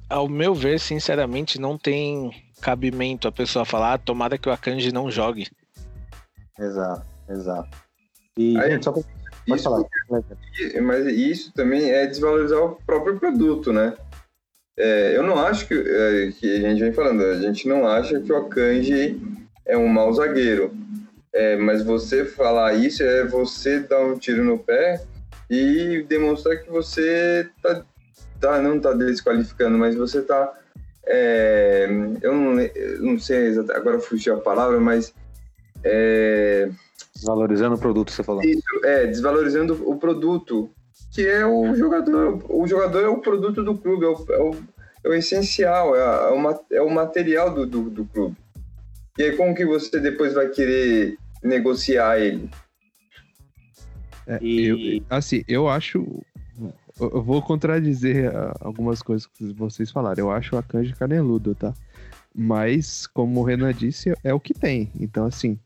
ao meu ver, sinceramente, não tem cabimento a pessoa falar, ah, tomara que o Akanji não jogue. Exato, exato. E, Aí, gente, só pra... Pode Isso, falar. mas isso também é desvalorizar o próprio produto, né? É, eu não acho que, é, que a gente vem falando, a gente não acha que o Akanji é um mau zagueiro. É, mas você falar isso é você dar um tiro no pé e demonstrar que você tá, tá não tá desqualificando, mas você tá. é, eu, não, eu não sei exatamente, agora fugiu a palavra, mas é, Valorizando o produto, você falou. isso, é, desvalorizando o produto, que é o jogador. O jogador é o produto do clube, é o, é o, é o essencial, é, a- é o, é o material do, do, do clube. E aí, como que você depois vai querer negociar ele? É, E- eu- assim, eu acho eu vou contradizer ah, algumas coisas que vocês falaram. Eu acho o Akanji caneludo, tá? Mas, como o Renan disse, é o que tem. Então, assim,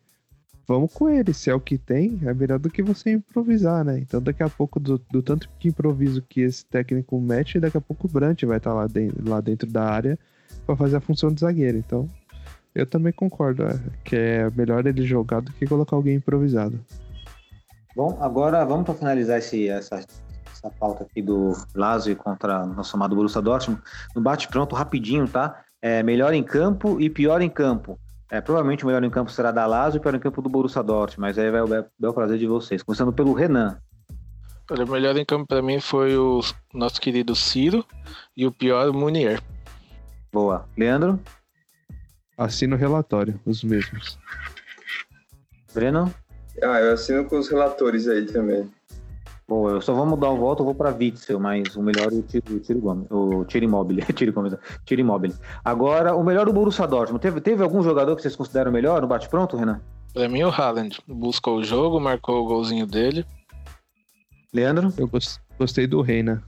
vamos com ele. Se é o que tem, é melhor do que você improvisar, né? Então, daqui a pouco, do, do tanto de improviso que esse técnico mete, daqui a pouco o Brant vai estar lá, dentro, lá dentro da área pra fazer a função de zagueiro. Então, eu também concordo é, que é melhor ele jogar do que colocar alguém improvisado. Bom, agora vamos para finalizar esse, essa, essa pauta aqui do Lazio contra nosso amado Borussia Dortmund. No bate-pronto, rapidinho, tá? É, melhor em campo e pior em campo. É, provavelmente o melhor em campo será da Lazio e o pior em campo do Borussia Dortmund, mas aí vai o bel, bel prazer de vocês. Começando pelo Renan. Olha, o melhor em campo pra mim foi o nosso querido Ciro e o pior, o Munier. Boa. Leandro? Assina o relatório, os mesmos. Breno? Ah, eu assino com os relatores aí também. Boa, eu só vou mudar o voto, eu vou para Witzel, mas o melhor é o Tiro, o Tiro Gomes, o Tiro Immobile, (laughs) Tiro Gomes, Tiro Immobile. Agora, o melhor do Borussia Dortmund. Teve, teve algum jogador que vocês consideram melhor no bate-pronto, Renan? Pra mim, o Haaland buscou o jogo, marcou o golzinho dele. Leandro? Eu gos- gostei do Reina.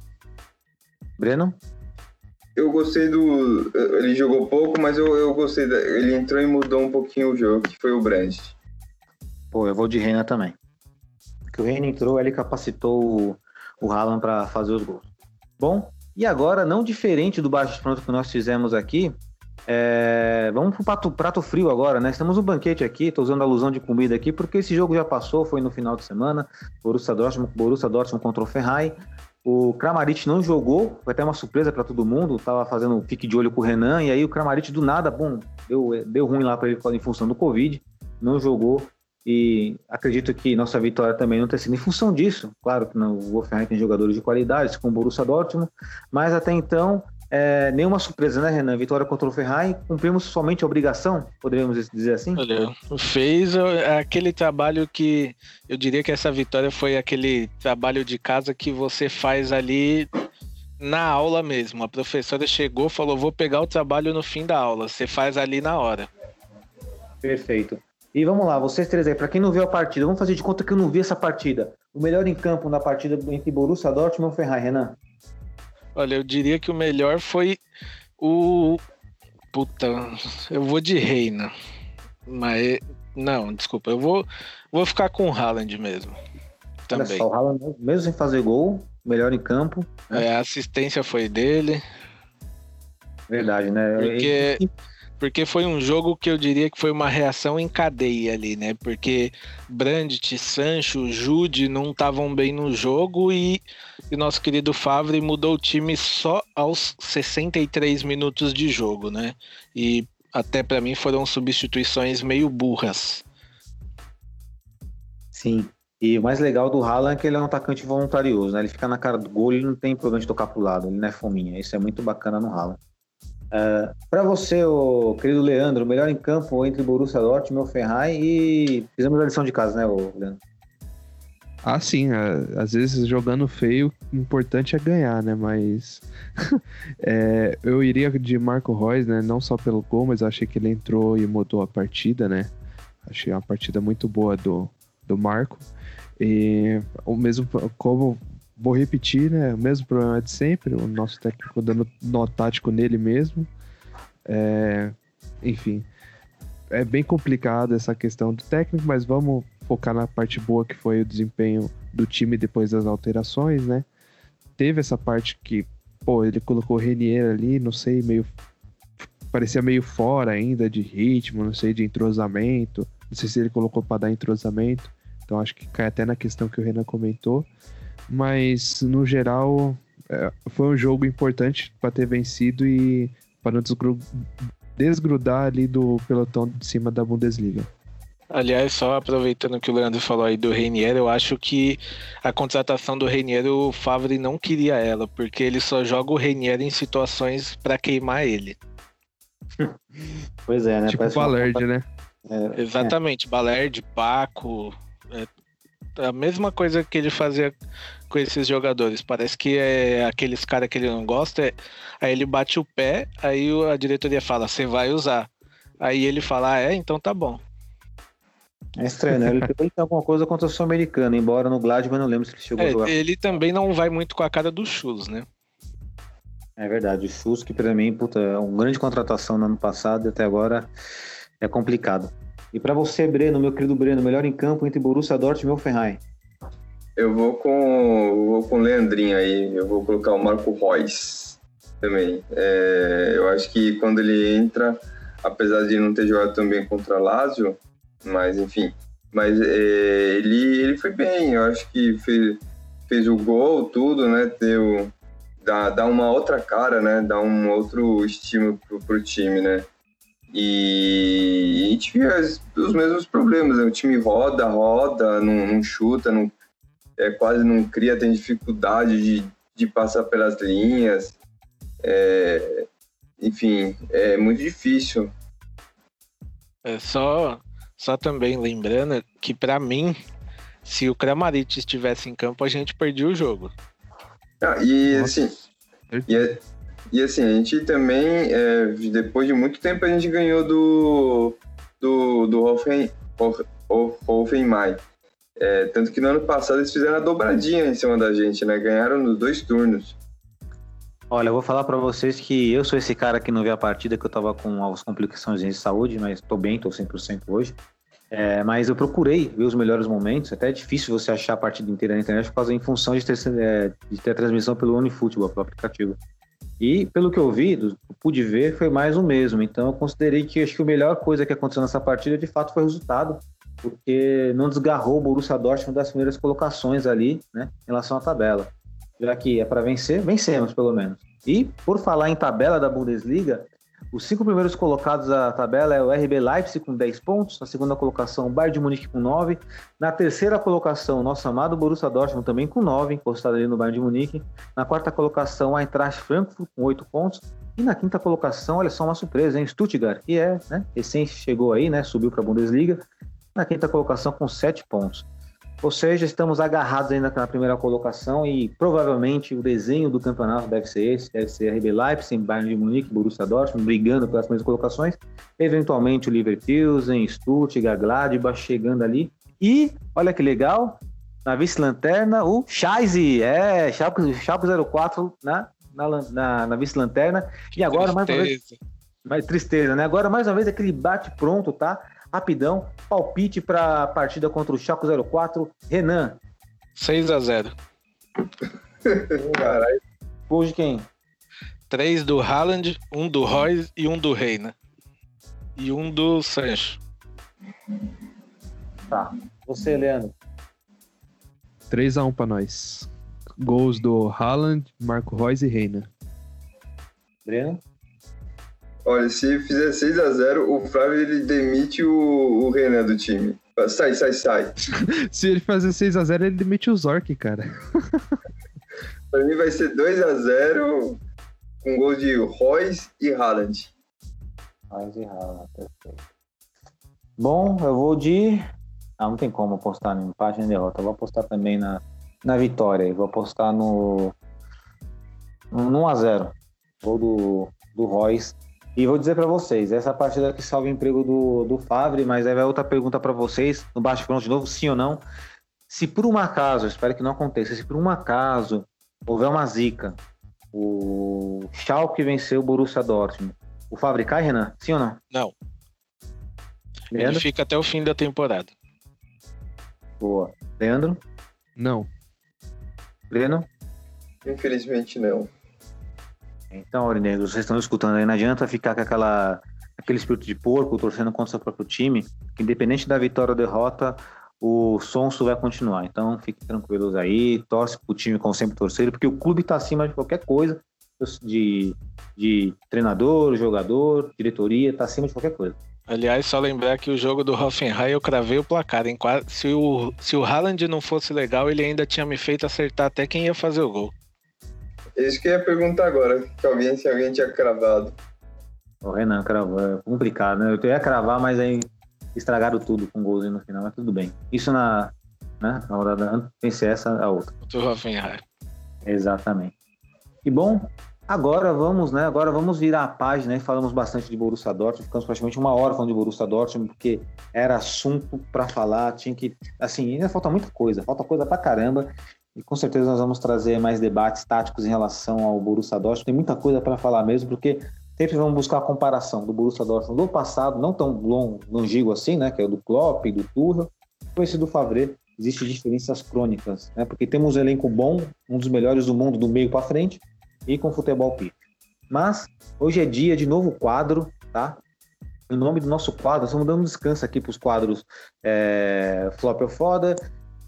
Breno? Eu gostei do. Ele jogou pouco, mas eu, eu gostei. Da... Ele entrou e mudou um pouquinho o jogo, que foi o Brand. Pô, eu vou de Reina também. Que o Reina entrou, ele capacitou o, o Haaland para fazer os gols. Bom, e agora, não diferente do bate-pronto que nós fizemos aqui, é, vamos pro prato, prato frio agora, né? Estamos no banquete aqui, tô usando a alusão de comida aqui, porque esse jogo já passou, foi no final de semana, Borussia Dortmund, Borussia Dortmund contra o Ferrari. O Kramaric não jogou, foi até uma surpresa para todo mundo, tava fazendo um fique de olho com o Renan, e aí o Kramaric do nada, bom, deu, deu ruim lá para ele em função do Covid, não jogou, e acredito que nossa vitória também não tem sido em função disso. Claro que o Hoffenheim tem jogadores de qualidade, como o Borussia Dortmund, mas até então, é, nenhuma surpresa, né, Renan? Vitória contra o Ferrari, cumprimos somente a obrigação, poderíamos dizer assim? Olha, fez ó, aquele trabalho que eu diria que essa vitória foi aquele trabalho de casa que você faz ali na aula mesmo. A professora chegou, falou: "Vou pegar o trabalho no fim da aula". Você faz ali na hora. Perfeito. E vamos lá, vocês três aí, para quem não viu a partida, vamos fazer de conta que eu não vi essa partida. O melhor em campo na partida entre Borussia Dortmund e o Ferrari, Renan? Olha, eu diria que o melhor foi o puta, eu vou de Reina. Mas não, desculpa, eu vou vou ficar com o Haaland mesmo. Olha Também. só, o Haaland, mesmo sem fazer gol, melhor em campo, É, a assistência foi dele. verdade, né? Porque, E- porque foi um jogo que eu diria que foi uma reação em cadeia ali, né? Porque Brandt, Sancho, Jude não estavam bem no jogo e o nosso querido Favre mudou o time só aos 63 minutos de jogo, né? E até para mim foram substituições meio burras. Sim. E o mais legal do Haaland é que ele é um atacante voluntarioso, né? Ele fica na cara do gol, ele não tem problema de tocar pro lado, ele não é fominha. Isso é muito bacana no Haaland. Para você, ô, querido Leandro, o melhor em campo entre Borussia Dortmund o Ferrari e fizemos a lição de casa, né, Leandro? Ah, sim, às vezes jogando feio, o importante é ganhar, né? Mas (laughs) é, eu iria de Marco Reus, né? Não só pelo gol, mas eu achei que ele entrou e mudou a partida, né? Achei uma partida muito boa do, do Marco. E o mesmo, como vou repetir, né? O mesmo problema de sempre, o nosso técnico dando nó tático nele mesmo. É, enfim, é bem complicado essa questão do técnico, mas vamos focar na parte boa que foi o desempenho do time depois das alterações, né? Teve essa parte que, pô, ele colocou o Renier ali, não sei, meio. parecia meio fora ainda de ritmo, não sei, de entrosamento. Não sei se ele colocou para dar entrosamento. Então acho que cai até na questão que o Renan comentou. Mas, no geral, é, foi um jogo importante para ter vencido e para não desgru- desgrudar ali do pelotão de cima da Bundesliga. Aliás, só aproveitando que o Leandro falou aí do Reinier, eu acho que a contratação do Reinier, o Favre não queria ela, porque ele só joga o Reinier em situações para queimar ele. (laughs) Pois é, né? tipo Parece o uma- né? É, Exatamente, Balerd, Paco, é a mesma coisa que ele fazia com esses jogadores. Parece que é aqueles caras que ele não gosta, é- aí ele bate o pé, aí a diretoria fala, você vai usar. Aí ele fala, ah, é, então tá bom. É estranho, né? Ele (laughs) tem alguma coisa contra o sul-americano, embora no Gladbach não lembro se ele chegou É, a jogar. ele também não vai muito com a cara do Chus, né? É verdade, o Chus, que pra mim, puta, é uma grande contratação no ano passado e até agora é complicado. E pra você, Breno, meu querido Breno, melhor em campo entre Borussia Dortmund e Hoffenheim. Eu vou com vou com o Leandrinho aí, eu vou colocar o Marco Reus também. É, eu acho que quando ele entra, apesar de não ter jogado tão bem contra Lazio, mas enfim, mas é, ele, ele foi bem, eu acho que fez, fez o gol, tudo, né? Deu, dá, dá uma outra cara, né? Dá um outro estímulo pro, pro time, né? E a gente vê as- os mesmos problemas, né? O time roda, roda, não, não chuta, não, é, quase não cria, tem dificuldade de, de passar pelas linhas. É, enfim, é muito difícil. É só, só também lembrando que pra mim, se o Kramaric estivesse em campo, a gente perdia o jogo. Ah, e Nossa. assim, e, e assim, a gente também, é, depois de muito tempo, a gente ganhou do, do, do Hoffen, Hoff- Hoff- Hoffenheim. É, tanto que no ano passado eles fizeram a dobradinha em cima da gente, né? Ganharam nos dois turnos. Olha, eu vou falar pra vocês que eu sou esse cara que não vê a partida, que eu tava com algumas complicações de saúde, mas tô bem, tô 100% hoje. É, mas eu procurei ver os melhores momentos, até é difícil você achar a partida inteira na internet por causa em função de ter, é, de ter transmissão pelo OneFootball, pelo aplicativo. E pelo que eu vi, pude ver, foi mais o mesmo. Então eu considerei que acho que a melhor coisa que aconteceu nessa partida de fato foi o resultado, porque não desgarrou o Borussia Dortmund das primeiras colocações ali, né, em relação à tabela. Já que é para vencer, vencemos pelo menos. E por falar em tabela da Bundesliga, os cinco primeiros colocados da tabela é o RB Leipzig com 10 pontos, na segunda colocação o Bayern de Munique com 9, na terceira colocação o nosso amado Borussia Dortmund também com 9, encostado ali no Bayern de Munique, na quarta colocação o Eintracht Frankfurt com 8 pontos, e na quinta colocação, olha só uma surpresa, hein? Stuttgart, que é, né, recém chegou aí, né, subiu para a Bundesliga, na quinta colocação com 7 pontos. Ou seja, estamos agarrados ainda na primeira colocação e provavelmente o desenho do campeonato deve ser esse, deve ser RB Leipzig, Bayern de Munique, Borussia Dortmund brigando pelas primeiras colocações, eventualmente o Leverkusen, Stuttgart, Gladbach chegando ali e olha que legal, na vice-lanterna o Scheisse, é, Schalke, Schalke 04 na, na, na, na vice-lanterna e agora mais uma vez Tristeza. mais tristeza, né? Agora, mais uma vez, aquele bate pronto, tá? Rapidão. Palpite para a partida contra o Chaco 04. Renan. 6 a 0 (laughs) Caralho, Gol de quem? 3 do Haaland, um do Royce e um do Reina. E um do Sancho. Tá. Você, Leandro. 3x1 pra nós. Gols do Haaland, Marco Reus e Reina. Breno. Olha, se fizer 6x0, o Flávio ele demite o, o Renan do time. Sai, sai, sai. (laughs) Se ele fazer 6x0, ele demite o Zork, cara. (laughs) Pra mim vai ser 2x0 com gol de Royce e Haaland. Mais errado, perfeito. Bom, eu vou de. Ah, não tem como apostar no empate nem derrota. Eu vou apostar também na, na vitória. Eu vou apostar no. No 1x0. Gol do, do Royce. E vou dizer pra vocês, essa partida que salva o emprego do, do Favre, mas aí vai outra pergunta pra vocês, no baixo pronto de novo, sim ou não. Se por um acaso, eu espero que não aconteça, se por um acaso houver uma zica, o Schalke venceu o Borussia Dortmund, o Favre cai, Renan? Sim ou não? Não. Ele Leandro? fica até o fim da temporada. Boa. Leandro? Não. Breno? Infelizmente não. Então, Aurinegro, vocês estão escutando aí, não adianta ficar com aquela, aquele espírito de porco torcendo contra o seu próprio time, que independente da vitória ou derrota, o sonso vai continuar. Então, fiquem tranquilos aí, torce pro time como sempre torcer, porque o clube está acima de qualquer coisa, de, de treinador, jogador, diretoria, está acima de qualquer coisa. Aliás, só lembrar que o jogo do Hoffenheim eu cravei o placar. Se, o, se o Haaland não fosse legal, ele ainda tinha me feito acertar até quem ia fazer o gol. Isso que eu ia perguntar agora, que alguém, se alguém tinha cravado. O Renan cravou, é complicado, né? Eu ia cravar, mas aí estragaram tudo com golzinho no final, mas tudo bem. Isso na, né, na rodada antes, tem que ser essa a outra. Do Hoffenheim. Exatamente. E bom, Agora vamos, né? Agora vamos virar a página e falamos bastante de Borussia Dortmund. Ficamos praticamente uma hora falando de Borussia Dortmund porque era assunto para falar. Tinha que, assim, ainda falta muita coisa, falta coisa pra caramba. E com certeza nós vamos trazer mais debates táticos em relação ao Borussia Dortmund. Tem muita coisa para falar mesmo, porque sempre vamos buscar a comparação do Borussia Dortmund do passado, não tão long, longínquo assim, né? Que é o do Klopp, do Tuchel, com esse do Favre. Existem diferenças crônicas, né? Porque temos um elenco bom, um dos melhores do mundo do meio para frente e com futebol pique. Mas hoje é dia de novo quadro, tá? Em nome do nosso quadro, estamos dando descanso aqui para os quadros é, Flop ou Foda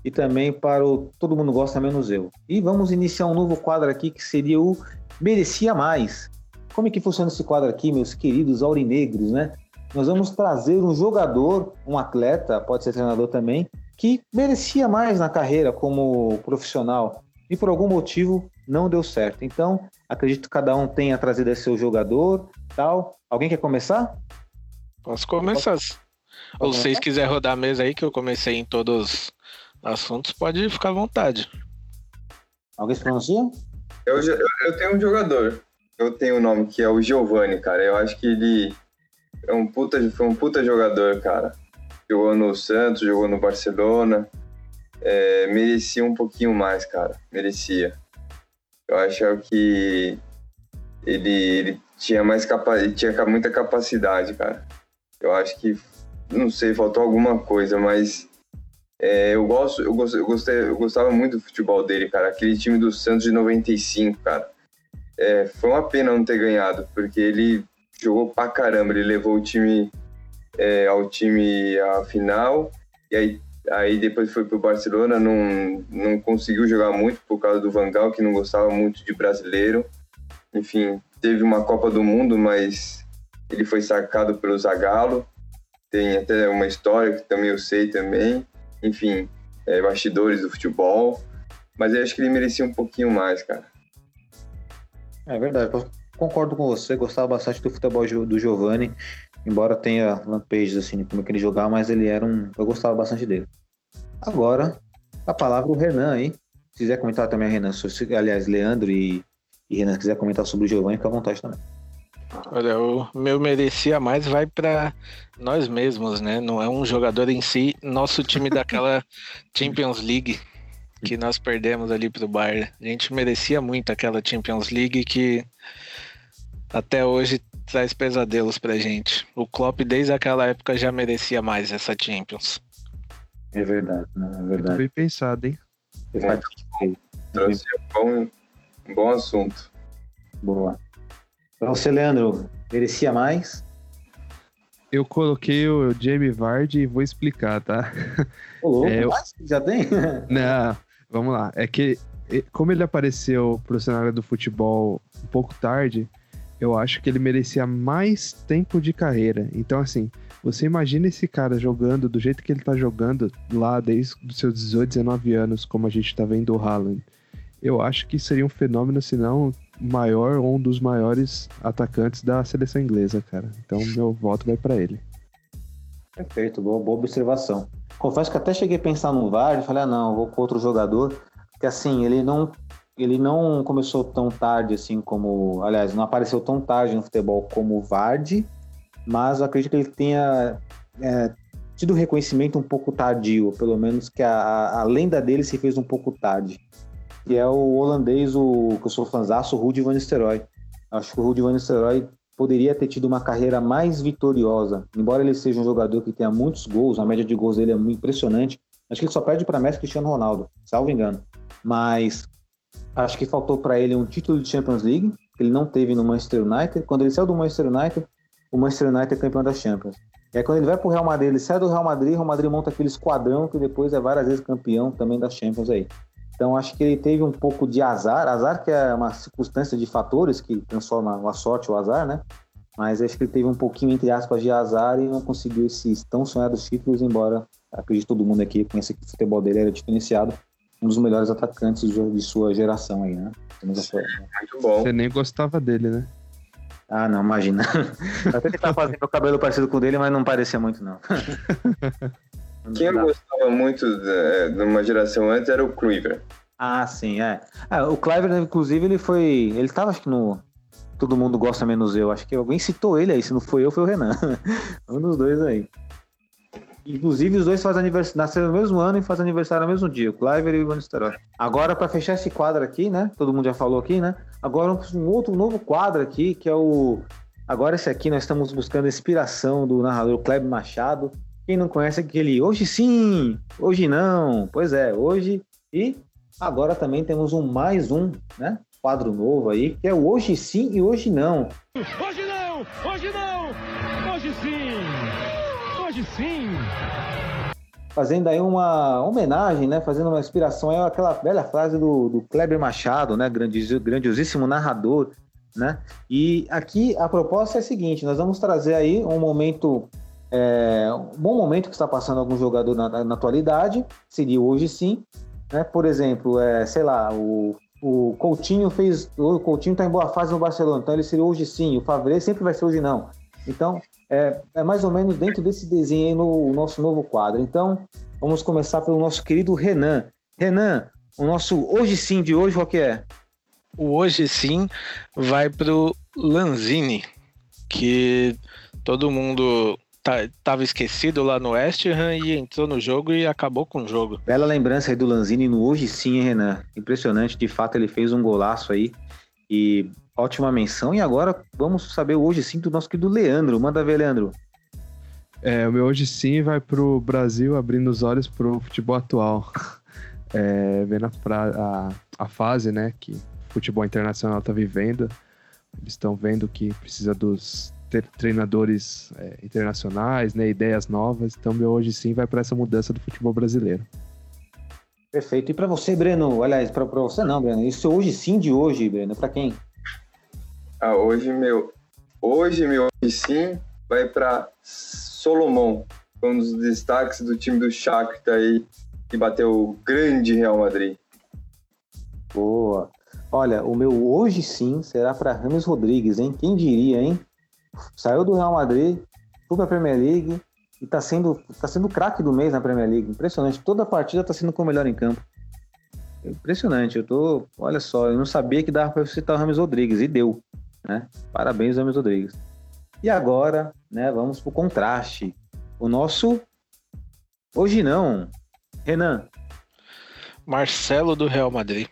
e também para o Todo Mundo Gosta Menos Eu. E vamos iniciar um novo quadro aqui que seria o Merecia Mais. Como é que funciona esse quadro aqui, meus queridos aurinegros, né? Nós vamos trazer um jogador, um atleta, pode ser treinador também, que merecia mais na carreira como profissional e por algum motivo não deu certo. Então, acredito que cada um tenha trazido seu jogador, tal. Alguém quer começar? Posso começar. Ou se vocês quiserem rodar a mesa aí, que eu comecei em todos os assuntos, pode ficar à vontade. Alguém se pronuncia? Eu, eu, eu tenho um jogador. Eu tenho um nome que é o Giovanni, cara. Eu acho que ele é um puta, foi um puta jogador, cara. Jogou no Santos, jogou no Barcelona. É, merecia um pouquinho mais, cara. Merecia. Eu acho que ele, ele tinha mais capa ele tinha muita capacidade, cara. Eu acho que não sei, faltou alguma coisa, mas é, eu gosto, eu eu gostei, eu gostava muito do futebol dele, cara. Aquele time do Santos de 95, cara. É, foi uma pena não ter ganhado, porque ele jogou pra caramba. Ele levou o time é, ao time à final e aí Aí depois foi pro Barcelona, não, não conseguiu jogar muito por causa do Vangal, que não gostava muito de brasileiro. Enfim, teve uma Copa do Mundo, mas ele foi sacado pelo Zagallo. Tem até uma história que também eu sei também. Enfim, é, bastidores do futebol. Mas eu acho que ele merecia um pouquinho mais, cara. É verdade, eu concordo com você. Gostava bastante do futebol do Giovanni embora tenha lampejos assim como que ele jogava, mas ele era um. Eu gostava bastante dele. Agora, a palavra o Renan, hein? Se quiser comentar também, Renan, se, aliás, Leandro e, e Renan, quiser comentar sobre o Giovanni, fica à vontade também. Olha, o meu merecia mais vai para nós mesmos, né? Não é um jogador em si, nosso time daquela (laughs) Champions League que nós perdemos ali pro Bayern. A gente merecia muito aquela Champions League que até hoje traz pesadelos pra gente. O Klopp, desde aquela época, já merecia mais essa Champions. É verdade, né? É verdade. Bem pensado, hein? É. Trouxe um bom, um bom assunto. Boa. Pra você, Leandro, merecia mais? Eu coloquei o Jamie Vardy e vou explicar, tá? Ô, louco, é, eu... já tem? (laughs) Não, vamos lá. É que, como ele apareceu pro cenário do futebol um pouco tarde, eu acho que ele merecia mais tempo de carreira. Então, assim, você imagina esse cara jogando do jeito que ele tá jogando lá desde os seus 18, 19 anos, como a gente tá vendo o Haaland. Eu acho que seria um fenômeno, se não maior um dos maiores atacantes da seleção inglesa, cara. Então, meu voto vai para ele. Perfeito, boa, boa observação. Confesso que até cheguei a pensar no VAR e falei, ah, não, vou com outro jogador, porque assim, ele não ele não começou tão tarde assim como, aliás, não apareceu tão tarde no futebol como o Vardy, mas eu acredito que ele tenha é, tido reconhecimento um pouco tardio, pelo menos que a, a, lenda dele se fez um pouco tarde, que é o holandês, o que eu sou fãzaço, o Rudy Van Nistelrooy. Acho que o Rudy Van Nistelrooy poderia ter tido uma carreira mais vitoriosa, embora ele seja um jogador que tenha muitos gols, a média de gols dele é muito impressionante. Acho que ele só perde para Messi e Cristiano Ronaldo, salvo engano. Mas Acho que faltou para ele um título de Champions League, que ele não teve no Manchester United. Quando ele saiu do Manchester United, o Manchester United é campeão da Champions. E aí quando ele vai pro Real Madrid, ele sai do Real Madrid, o Real Madrid monta aquele esquadrão que depois é várias vezes campeão também da Champions aí. Então acho que ele teve um pouco de azar, azar que é uma circunstância de fatores que transforma a sorte ou azar, né? Mas acho que ele teve um pouquinho, entre aspas, de azar e não conseguiu esses tão sonhados títulos, embora acredito que todo mundo aqui conheça que o futebol dele era diferenciado um dos melhores atacantes de, sua geração aí, né? Muito bom. Você nem gostava dele, né? Ah, não, imagina. Até que tá fazendo o cabelo parecido com o dele, mas não parecia muito, não. (laughs) Quem eu gostava muito de, de, uma geração antes era o Cleaver. Ah, sim, é. Ah, o Cliver, inclusive, ele foi. Ele tava, acho que no. todo mundo gosta menos eu. Acho que alguém citou ele aí, se não foi eu, foi o Renan. (laughs) um dos dois aí. Inclusive, os dois fazem aniversário, nasceram no mesmo ano e fazem aniversário no mesmo dia, o Cliver e o Van Nistelrooy. Agora, para fechar esse quadro aqui, né? Todo mundo já falou aqui, né? Agora, um outro novo quadro aqui, que é o. Agora, esse aqui, nós estamos buscando inspiração do narrador Kleber Machado. Quem não conhece aquele hoje sim, hoje não. Pois é, hoje. E agora também temos um mais um, né? Quadro novo aí, que é o hoje sim e hoje não. Hoje não! Hoje não! Hoje sim! Hoje sim! Fazendo aí uma homenagem, né? Fazendo uma inspiração é aquela velha frase do, do Kleber Machado, né? Grandios, grandiosíssimo narrador, né? E aqui a proposta é a seguinte: nós vamos trazer aí um momento, é, um bom momento que está passando algum jogador na, na atualidade, seria hoje sim, né? Por exemplo, é, sei lá, o o Coutinho fez. O Coutinho está em boa fase no Barcelona, então ele seria hoje sim. O Favre sempre vai ser hoje não. Então, é, é mais ou menos dentro desse desenho aí no nosso novo quadro. Então, vamos começar pelo nosso querido Renan. Renan, o nosso hoje sim de hoje, qual que é? O hoje sim vai pro Lanzini, que todo mundo estava esquecido lá no West Ham e entrou no jogo e acabou com o jogo. Bela lembrança aí do Lanzini no hoje sim, hein, Renan? Impressionante, de fato ele fez um golaço aí e ótima menção. E agora vamos saber o hoje sim do nosso querido Leandro. Manda ver, Leandro. É, o meu hoje sim vai pro Brasil abrindo os olhos pro futebol atual. (laughs) É, vendo a, a, a fase né, que o futebol internacional está vivendo. Eles estão vendo que precisa dos treinadores é, internacionais, né, ideias novas. Então, meu hoje sim vai para essa mudança do futebol brasileiro. Perfeito. E para você, Breno? Aliás, para você não, Breno. Isso hoje sim de hoje, Breno. Para quem? Ah, hoje meu, hoje meu hoje sim vai para Solomon, um dos destaques do time do Shakhtar aí que bateu o grande Real Madrid. Boa. Olha, o meu hoje sim será para Rames Rodrigues, hein? Quem diria, hein? Saiu do Real Madrid, foi para a Premier League e está sendo, tá sendo craque do mês na Premier League. Impressionante. Toda partida está sendo com o melhor em campo. Impressionante. Eu tô, olha só, eu não sabia que dava para citar o Rames Rodrigues e deu, né? Parabéns, Rames Rodrigues. E agora, né, vamos pro contraste. O nosso hoje não. Renan. Marcelo do Real Madrid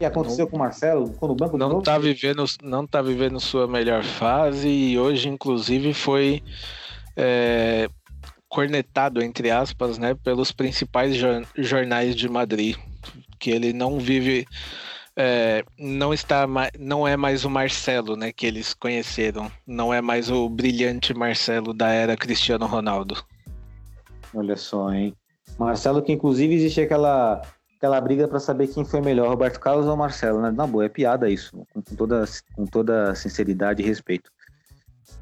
que aconteceu não, com o Marcelo? Ficou no banco não está vivendo Não tá vivendo sua melhor fase e hoje, inclusive, foi é, cornetado, entre aspas, né, pelos principais jornais de Madrid, que ele não vive... É, não está não é mais o Marcelo né que eles conheceram não é mais o brilhante Marcelo da era Cristiano Ronaldo olha só hein Marcelo que inclusive existe aquela aquela briga para saber quem foi melhor, Roberto Carlos ou Marcelo, né? Na boa, é piada isso, com, toda, com toda sinceridade e respeito.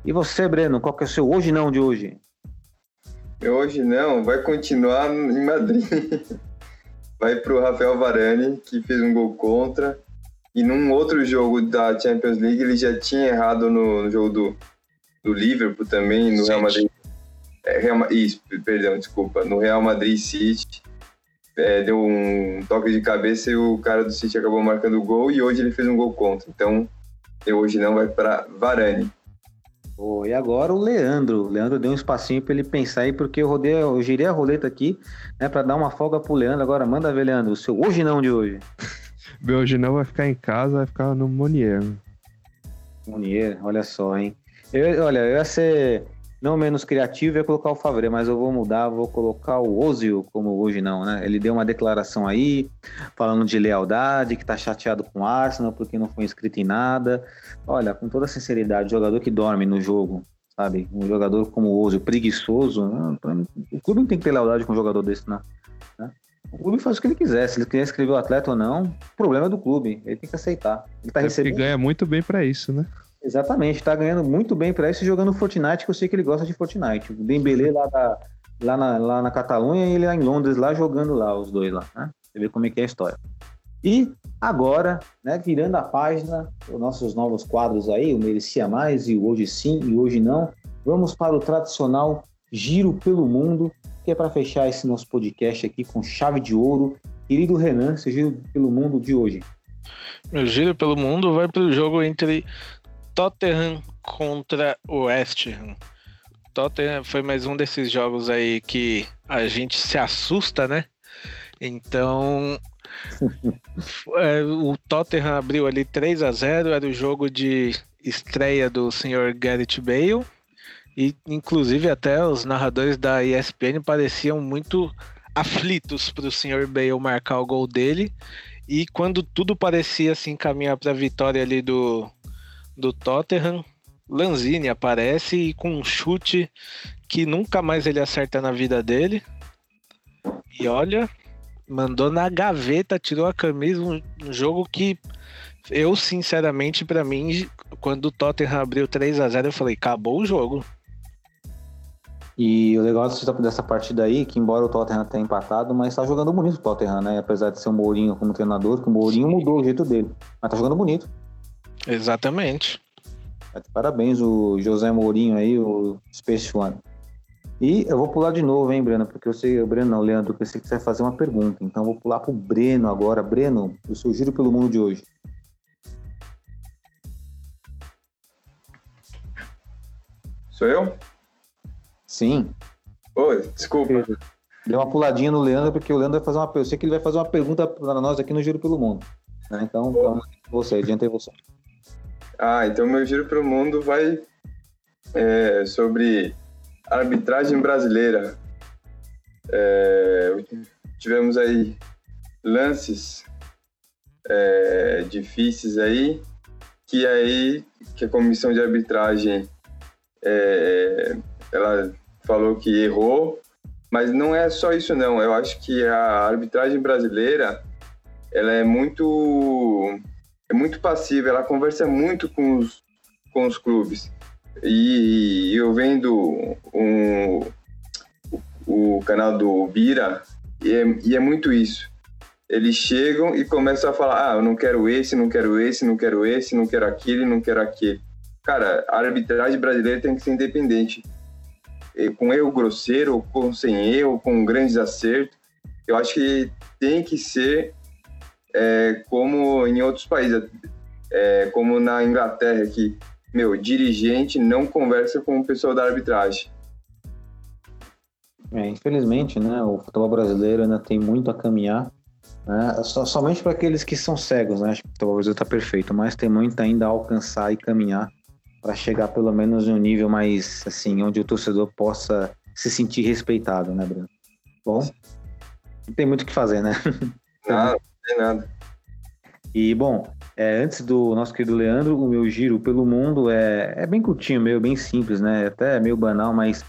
E você, Breno, qual que é o seu hoje não de hoje? Hoje não, vai continuar em Madrid. (laughs) vai para o Rafael Varane, que fez um gol contra. E num outro jogo da Champions League, ele já tinha errado no, no jogo do, do Liverpool também, no. Real Madrid. É, Real, isso, perdão, desculpa. No Real Madrid City é, deu um toque de cabeça e o cara do City acabou marcando o gol e hoje ele fez um gol contra. Então, hoje não vai para Varane. Oh, e agora o Leandro. O Leandro deu um espacinho para ele pensar aí, porque eu, rodei, eu girei a roleta aqui, né, para dar uma folga pro Leandro. Agora manda ver, Leandro, o seu hoje não de hoje. (laughs) Meu hoje não vai ficar em casa, vai ficar no Monier. Monier, olha só, hein? Eu, olha, eu ia ser não menos criativo é colocar o Favre, mas eu vou mudar, vou colocar o Ozil como hoje não, né? Ele deu uma declaração aí, falando de lealdade, que tá chateado com o Arsenal porque não foi inscrito em nada. Olha, com toda sinceridade, jogador que dorme no jogo, sabe? Um jogador como o Ozil, preguiçoso, né? o clube não tem que ter lealdade com um jogador desse, não. Né? O clube faz o que ele quiser, se ele quiser escrever o atleta ou não, o problema é do clube, ele tem que aceitar. Ele tá é recebendo... ganha muito bem para isso, né? Exatamente, tá ganhando muito bem para isso jogando Fortnite, que eu sei que ele gosta de Fortnite. O Dembele lá, lá, na, lá na Catalunha e ele lá em Londres, lá jogando lá, os dois lá, né? Você vê como é que é a história. E agora, né, virando a página, os nossos novos quadros aí, o Merecia Mais e o Hoje Sim e Hoje Não, vamos para o tradicional Giro pelo Mundo, que é para fechar esse nosso podcast aqui com chave de ouro. Querido Renan, esse Giro pelo Mundo de hoje. Meu giro pelo mundo vai para o jogo entre Tottenham contra o West Ham. Tottenham foi mais um desses jogos aí que a gente se assusta, né? Então, (laughs) é, o Tottenham abriu ali 3 a 0 era o jogo de estreia do senhor Gareth Bale. E, inclusive, até os narradores da ESPN pareciam muito aflitos para o senhor Bale marcar o gol dele. E quando tudo parecia assim caminhar para a vitória ali do, do Tottenham, Lanzini aparece e com um chute que nunca mais ele acerta na vida dele. E olha, mandou na gaveta, tirou a camisa, um, um jogo que eu, sinceramente, para mim, quando o Tottenham abriu 3 a 0 eu falei, acabou o jogo. E o legal dessa partida aí, que embora o Tottenham tenha empatado, mas tá jogando bonito o Tottenham, né? Apesar de ser o Mourinho como treinador, que o Mourinho mudou o jeito dele. Mas tá jogando bonito. Exatamente. Parabéns o José Mourinho aí, o Space One. E eu vou pular de novo, hein, Breno? Porque eu sei, o Breno não, Leandro, porque eu sei que você vai fazer uma pergunta. Então eu vou pular pro Breno agora. Breno, o seu giro pelo mundo de hoje. Sou eu? Sim. Oi, desculpa. Deu uma puladinha no Leandro, porque o Leandro vai fazer uma. Eu sei que ele vai fazer uma pergunta para nós aqui no Giro pelo Mundo. Né? Então, você, adianta você. Ah, então meu giro pelo mundo vai é, sobre arbitragem brasileira. É, tivemos aí lances é, difíceis aí que aí que a comissão de arbitragem é, ela falou que errou, mas não é só isso não. Eu acho que a arbitragem brasileira ela é muito é muito passiva, ela conversa muito com os, com os clubes. E, e eu vendo um, o, o canal do Bira, e é, e é muito isso. Eles chegam e começam a falar: ah, eu não quero esse, não quero esse, não quero esse, não quero aquele, não quero aquele. Cara, a arbitragem brasileira tem que ser independente. Com erro grosseiro, com sem erro, com grandes acertos. Eu acho que tem que ser é, como em outros países, é, como na Inglaterra, que, meu, dirigente não conversa com o pessoal da arbitragem. É, infelizmente, né, o futebol brasileiro ainda tem muito a caminhar, né, só, somente para aqueles que são cegos, né, acho que o futebol brasileiro está perfeito, mas tem muito ainda a alcançar e caminhar para chegar pelo menos em um nível mais, assim, onde o torcedor possa se sentir respeitado, né, Bruno? Bom, não tem muito o que fazer, né? (laughs) Não, tem nada. E, bom, é, antes do nosso querido Leandro, o meu giro pelo mundo é, é bem curtinho, meio bem simples, né? Até meio banal, mas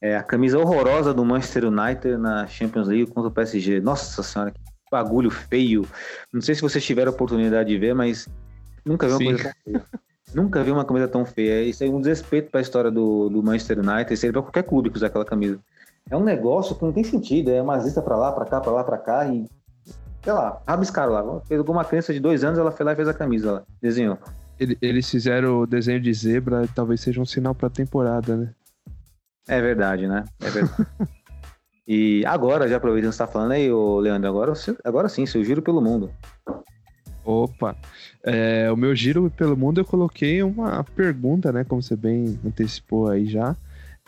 é a camisa horrorosa do Manchester United na Champions League contra o PSG. Nossa senhora, que bagulho feio. Não sei se vocês tiveram a oportunidade de ver, mas nunca vi uma Sim. coisa tão feia. (laughs) Nunca vi uma camisa tão feia. Isso é um desrespeito para a história do, do Manchester United, seria para qualquer clube que usar aquela camisa. É um negócio que não tem sentido, é uma lista para lá, para cá, para lá, para cá e sei lá, rabiscaram lá. Fez alguma criança de dois anos, ela foi lá e fez a camisa lá, desenhou. Ele- Eles fizeram o desenho de zebra, talvez seja um sinal pra temporada, né? É verdade, né? É verdade. e agora, já aproveitando que você tá falando aí, ô Leandro, agora, agora sim, seu giro pelo mundo. Opa! É, o meu giro pelo mundo eu coloquei uma pergunta, né? Como você bem antecipou aí já.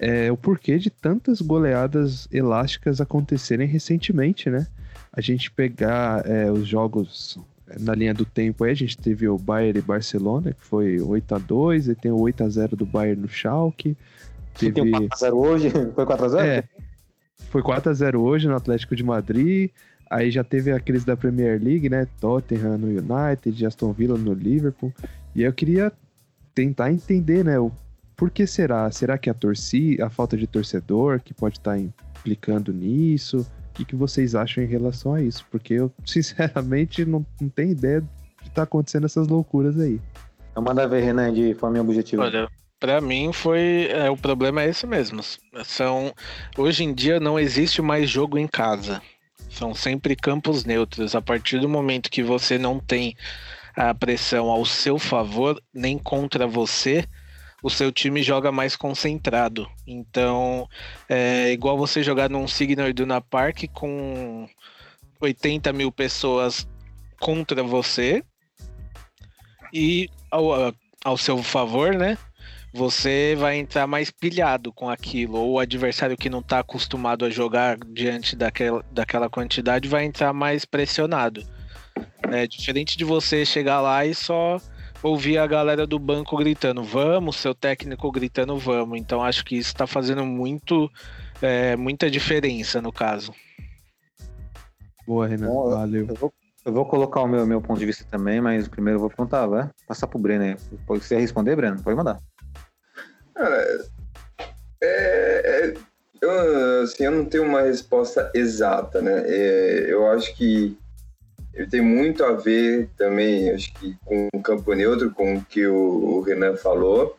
É, o porquê de tantas goleadas elásticas acontecerem recentemente, né? A gente pegar é, os jogos na linha do tempo aí, a gente teve o Bayern e Barcelona, que foi 8 a 2 e tem o 8 a 0 do Bayern no Schalke. Teve... Tem um 4x0 hoje, (laughs) foi 4x0? É, foi 4x0 hoje no Atlético de Madrid. Aí já teve aqueles da Premier League, né? Tottenham no United, Aston Villa no Liverpool. E eu queria tentar entender, né? O por que será? Será que a torcida, a falta de torcedor que pode estar implicando nisso? O que, que vocês acham em relação a isso? Porque eu, (laughs) sinceramente, não, não tenho ideia de estar acontecendo essas loucuras aí. Então manda ver, Renan, de forma objetiva. Olha, pra mim foi. é, o problema é esse mesmo. São. Hoje em dia não existe mais jogo em casa. São sempre campos neutros. A partir do momento que você não tem a pressão ao seu favor, nem contra você, o seu time joga mais concentrado. Então, é igual você jogar num Signal Iduna Park com 80 mil pessoas contra você, E ao, ao seu favor, né? Você vai entrar mais pilhado com aquilo, ou o adversário que não está acostumado a jogar diante daquela, daquela quantidade vai entrar mais pressionado. É diferente de você chegar lá e só ouvir a galera do banco gritando vamos, seu técnico gritando vamos. Então acho que isso está fazendo muito, é, muita diferença no caso. Boa, Renan. Bom, eu- Valeu. Eu vou, eu vou colocar o meu, meu ponto de vista também, mas primeiro eu vou perguntar, vai passar pro Breno aí. Pode você responder, Breno? Pode mandar. Cara, é, é- eu, assim, eu não tenho uma resposta exata, né? É, eu acho que ele tem muito a ver também, acho que com o campo neutro, com o que o, o Renan falou.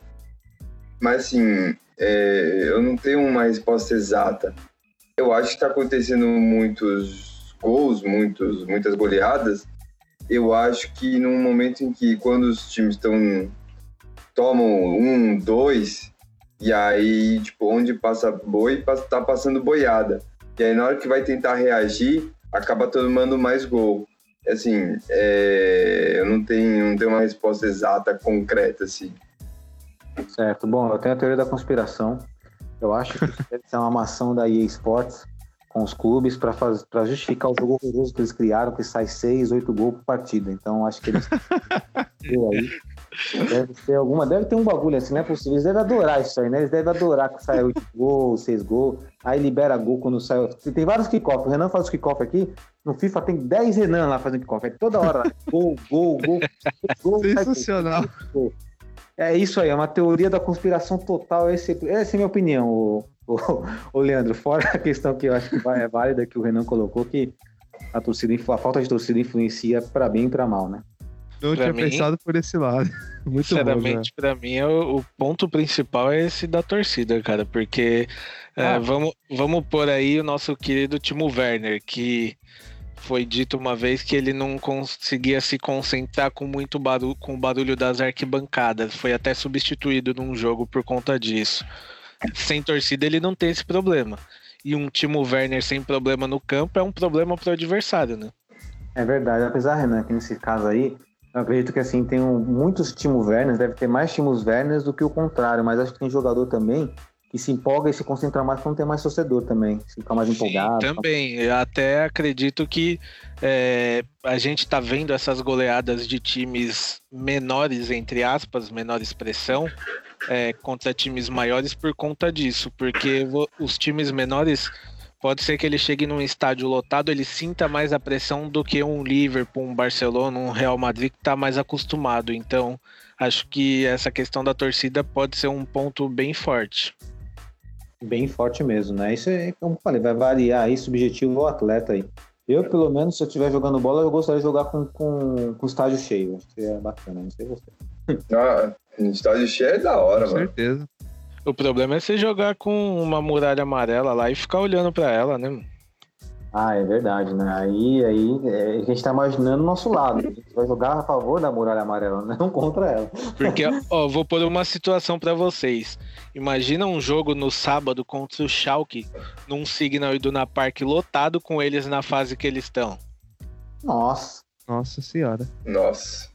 Mas, assim, é, eu não tenho uma resposta exata. Eu acho que está acontecendo muitos gols, muitos, muitas goleadas. Eu acho que num momento em que, quando os times estão tomam um, dois, e aí, tipo, onde passa boi, passa- tá passando boiada. E aí, na hora que vai tentar reagir, acaba tomando mais gol. Assim, é, eu não tenho, não tenho uma resposta exata, concreta, assim. Certo. Bom, eu tenho a teoria da conspiração. Eu acho que isso deve ser uma ação da EA Sports com os clubes para justificar o jogo horroroso que eles criaram, que sai 6, 8 gols por partida. Então, acho que eles. (laughs) Eu aí. Deve ter alguma, deve ter um bagulho assim, não é possível. Eles devem adorar isso aí, né? Eles devem adorar que sai 8 gols, 6 gols, aí libera gol quando sai. Tem vários kickoff. O Renan faz os kickoff aqui. No FIFA tem 10 Renan lá fazendo kickoff. É toda hora. lá. Gol, gol, gol. gol. Sensacional. É isso aí, é uma teoria da conspiração total. Esse, essa é a minha opinião, o, o, o Leandro. Fora a questão que eu acho que é válida que o Renan colocou, que a torcida, a falta de torcida influencia para bem e para mal, né? Não Pra tinha mim- pensado por esse lado. (laughs) Muito bom, Sinceramente, pra mim, é o, o ponto principal é esse da torcida, cara, porque é, Ah. vamos, vamos pôr aí o nosso querido Timo Werner, que foi dito uma vez que ele não conseguia se concentrar com muito barulho, com o barulho das arquibancadas, foi até substituído num jogo por conta disso. Sem torcida ele não tem esse problema. E um Timo Werner sem problema no campo é um problema pro adversário, né? É verdade, apesar, Renan, que nesse caso aí, eu acredito que assim, tem um- muitos Timo Werners, deve ter mais Timos Werners do que o contrário, mas acho que tem jogador também que se empolga e se concentra mais quando tem mais torcedor também, se fica mais empolgado. Sim, também. Eu até acredito que é, a gente tá vendo essas goleadas de times menores, entre aspas, menor expressão, é, contra times maiores por conta disso. Porque os times menores, pode ser que ele chegue num estádio lotado, ele sinta mais a pressão do que um Liverpool, um Barcelona, um Real Madrid que tá mais acostumado. Então, acho que essa questão da torcida pode ser um ponto bem forte. Bem forte mesmo, né? Isso é, como eu falei, vai variar aí, subjetivo ao atleta aí. Eu, pelo menos, se eu estiver jogando bola, eu gostaria de jogar com, com, com estádio cheio. Acho que é bacana, não sei você. Ah, estádio cheio é da hora, Com mano. certeza. O problema é você jogar com uma muralha amarela lá e ficar olhando pra ela, né? Ah, é verdade, né? Aí, aí é, a gente tá imaginando o nosso lado. A gente vai jogar a favor da muralha amarela, (laughs) não contra ela. Porque, (laughs) ó, vou pôr uma situação pra vocês. Imagina um jogo no sábado contra o Schalke, num Signal Iduna Park lotado com eles na fase que eles estão. Nossa, Nossa senhora. Nossa.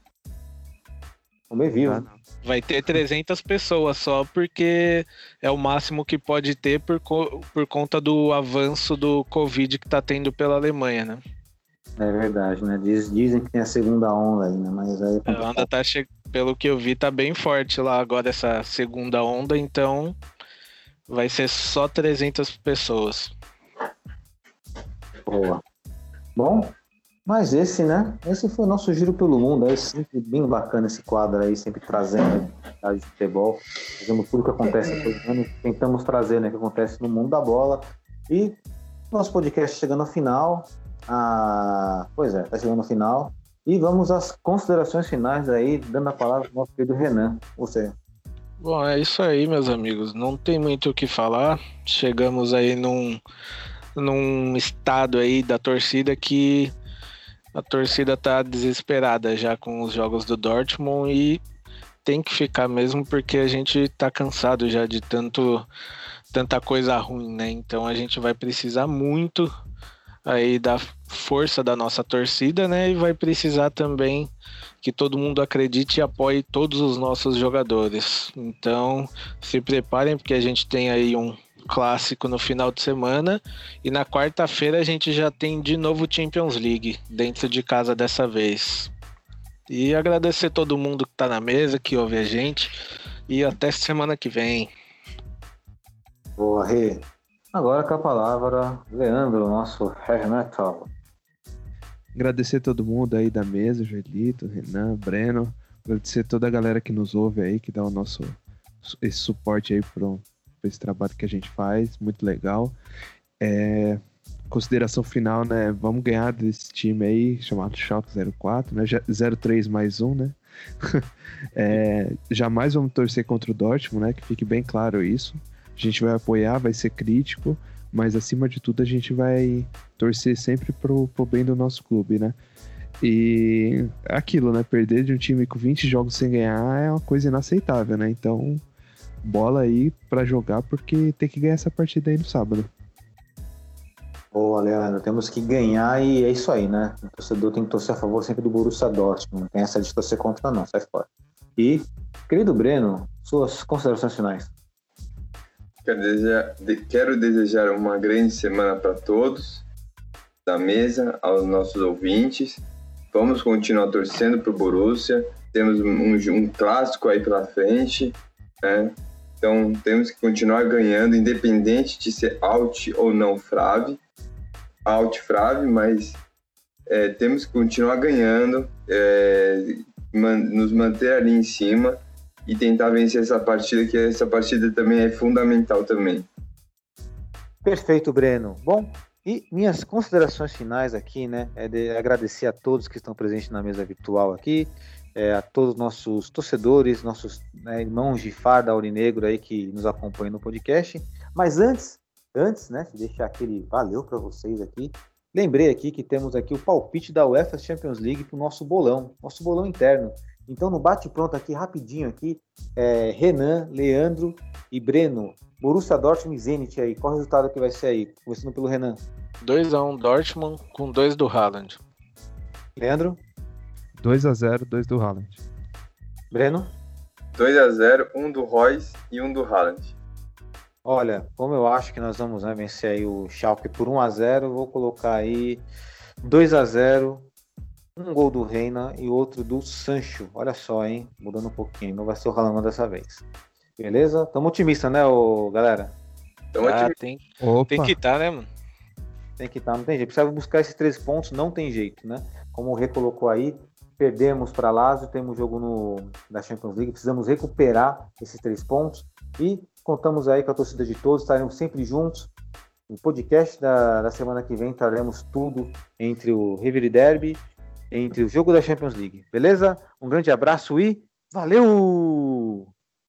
comer vivo. Ah, não. Vai ter 300 pessoas só porque é o máximo que pode ter por, co- por conta do avanço do Covid que tá tendo pela Alemanha, né? É verdade, né? Diz- dizem que tem a segunda onda aí, né? Mas aí é A onda tá che... pelo que eu vi, tá bem forte lá agora essa segunda onda, então vai ser só 300 pessoas. Boa. Bom, mas esse, né? Esse foi o nosso giro pelo mundo. É sempre bem bacana esse quadro aí, sempre trazendo a de futebol. Fazemos tudo que acontece todo ano, tentamos trazer, né? O que acontece no mundo da bola. E nosso podcast chegando ao final. Ah, pois é, tá chegando ao final. E vamos às considerações finais aí, dando a palavra pro nosso querido Renan. Você. Bom, é isso aí, meus amigos. Não tem muito o que falar. Chegamos aí num, num estado aí da torcida que a torcida tá desesperada já com os jogos do Dortmund e tem que ficar mesmo porque a gente tá cansado já de tanto tanta coisa ruim, né? Então a gente vai precisar muito aí da força da nossa torcida, né? E vai precisar também que todo mundo acredite e apoie todos os nossos jogadores. Então, se preparem porque a gente tem aí um clássico no final de semana e na quarta-feira a gente já tem de novo Champions League dentro de casa dessa vez. E agradecer todo mundo que está na mesa, que ouve a gente e até semana que vem. Boa, Rê. Agora com a palavra, Leandro, nosso hair metal. Agradecer todo mundo aí da mesa, Joelito, Renan, Breno. Agradecer toda a galera que nos ouve aí, que dá o nosso esse suporte aí para esse trabalho que a gente faz, muito legal. É, consideração final, né? Vamos ganhar desse time aí, chamado Shock 04, né? 03 mais um, né? (laughs) é, jamais vamos torcer contra o Dortmund, né? Que fique bem claro isso. A gente vai apoiar, vai ser crítico, mas acima de tudo a gente vai torcer sempre pro, pro bem do nosso clube, né? E aquilo, né? Perder de um time com 20 jogos sem ganhar é uma coisa inaceitável, né? Então, bola aí para jogar, porque tem que ganhar essa partida aí no sábado. Boa, Leandro, temos que ganhar e é isso aí, né? O torcedor tem que torcer a favor sempre do Borussia Dortmund, não tem essa de torcer contra não, sai fora. E, querido Breno, suas considerações finais. Quero desejar, quero desejar uma grande semana para todos da mesa, aos nossos ouvintes. Vamos continuar torcendo para o Borussia. Temos um, um, clássico aí pela frente. Né? Então temos que continuar ganhando, independente de ser out ou não frave. Out frave, mas é, temos que continuar ganhando, é, man, nos manter ali em cima e tentar vencer essa partida, que essa partida também é fundamental também. Perfeito, Breno. Bom, e minhas considerações finais aqui, né, é de agradecer a todos que estão presentes na mesa virtual aqui, é, a todos os nossos torcedores, nossos né, irmãos de farda aurinegro aí que nos acompanham no podcast. Mas antes, antes, né, de deixar aquele valeu para vocês aqui, lembrei aqui que temos aqui o palpite da UEFA Champions League para o nosso bolão, nosso bolão interno. Então, no bate-pronto aqui, rapidinho aqui, é, Renan, Leandro e Breno. Borussia Dortmund e Zenit aí. Qual o resultado que vai ser aí? Começando pelo Renan. 2x1 um, Dortmund com 2 do Haaland. Leandro? 2x0, 2 do Haaland. Breno? 2x0, 1 um do Royce e 1 um do Haaland. Olha, como eu acho que nós vamos né, vencer aí o Schalke por 1x0, vou colocar aí 2x0, um gol do Reina e outro do Sancho. Olha só, hein? Mudando um pouquinho. Não vai ser o Haaland dessa vez. Beleza? Tamo otimista, né, ô, galera? Tamo ah, otimista. Tem, tem que estar, tá, né, mano? Tem que estar, tá, não tem jeito. Precisa buscar esses três pontos, não tem jeito, né? Como o Rê colocou aí, perdemos para Lazio, temos jogo no, da Champions League, precisamos recuperar esses três pontos e contamos aí com a torcida de todos, estaremos sempre juntos. No podcast da, da semana que vem traremos tudo entre o River Derby entre o jogo da Champions League. Beleza? Um grande abraço e valeu!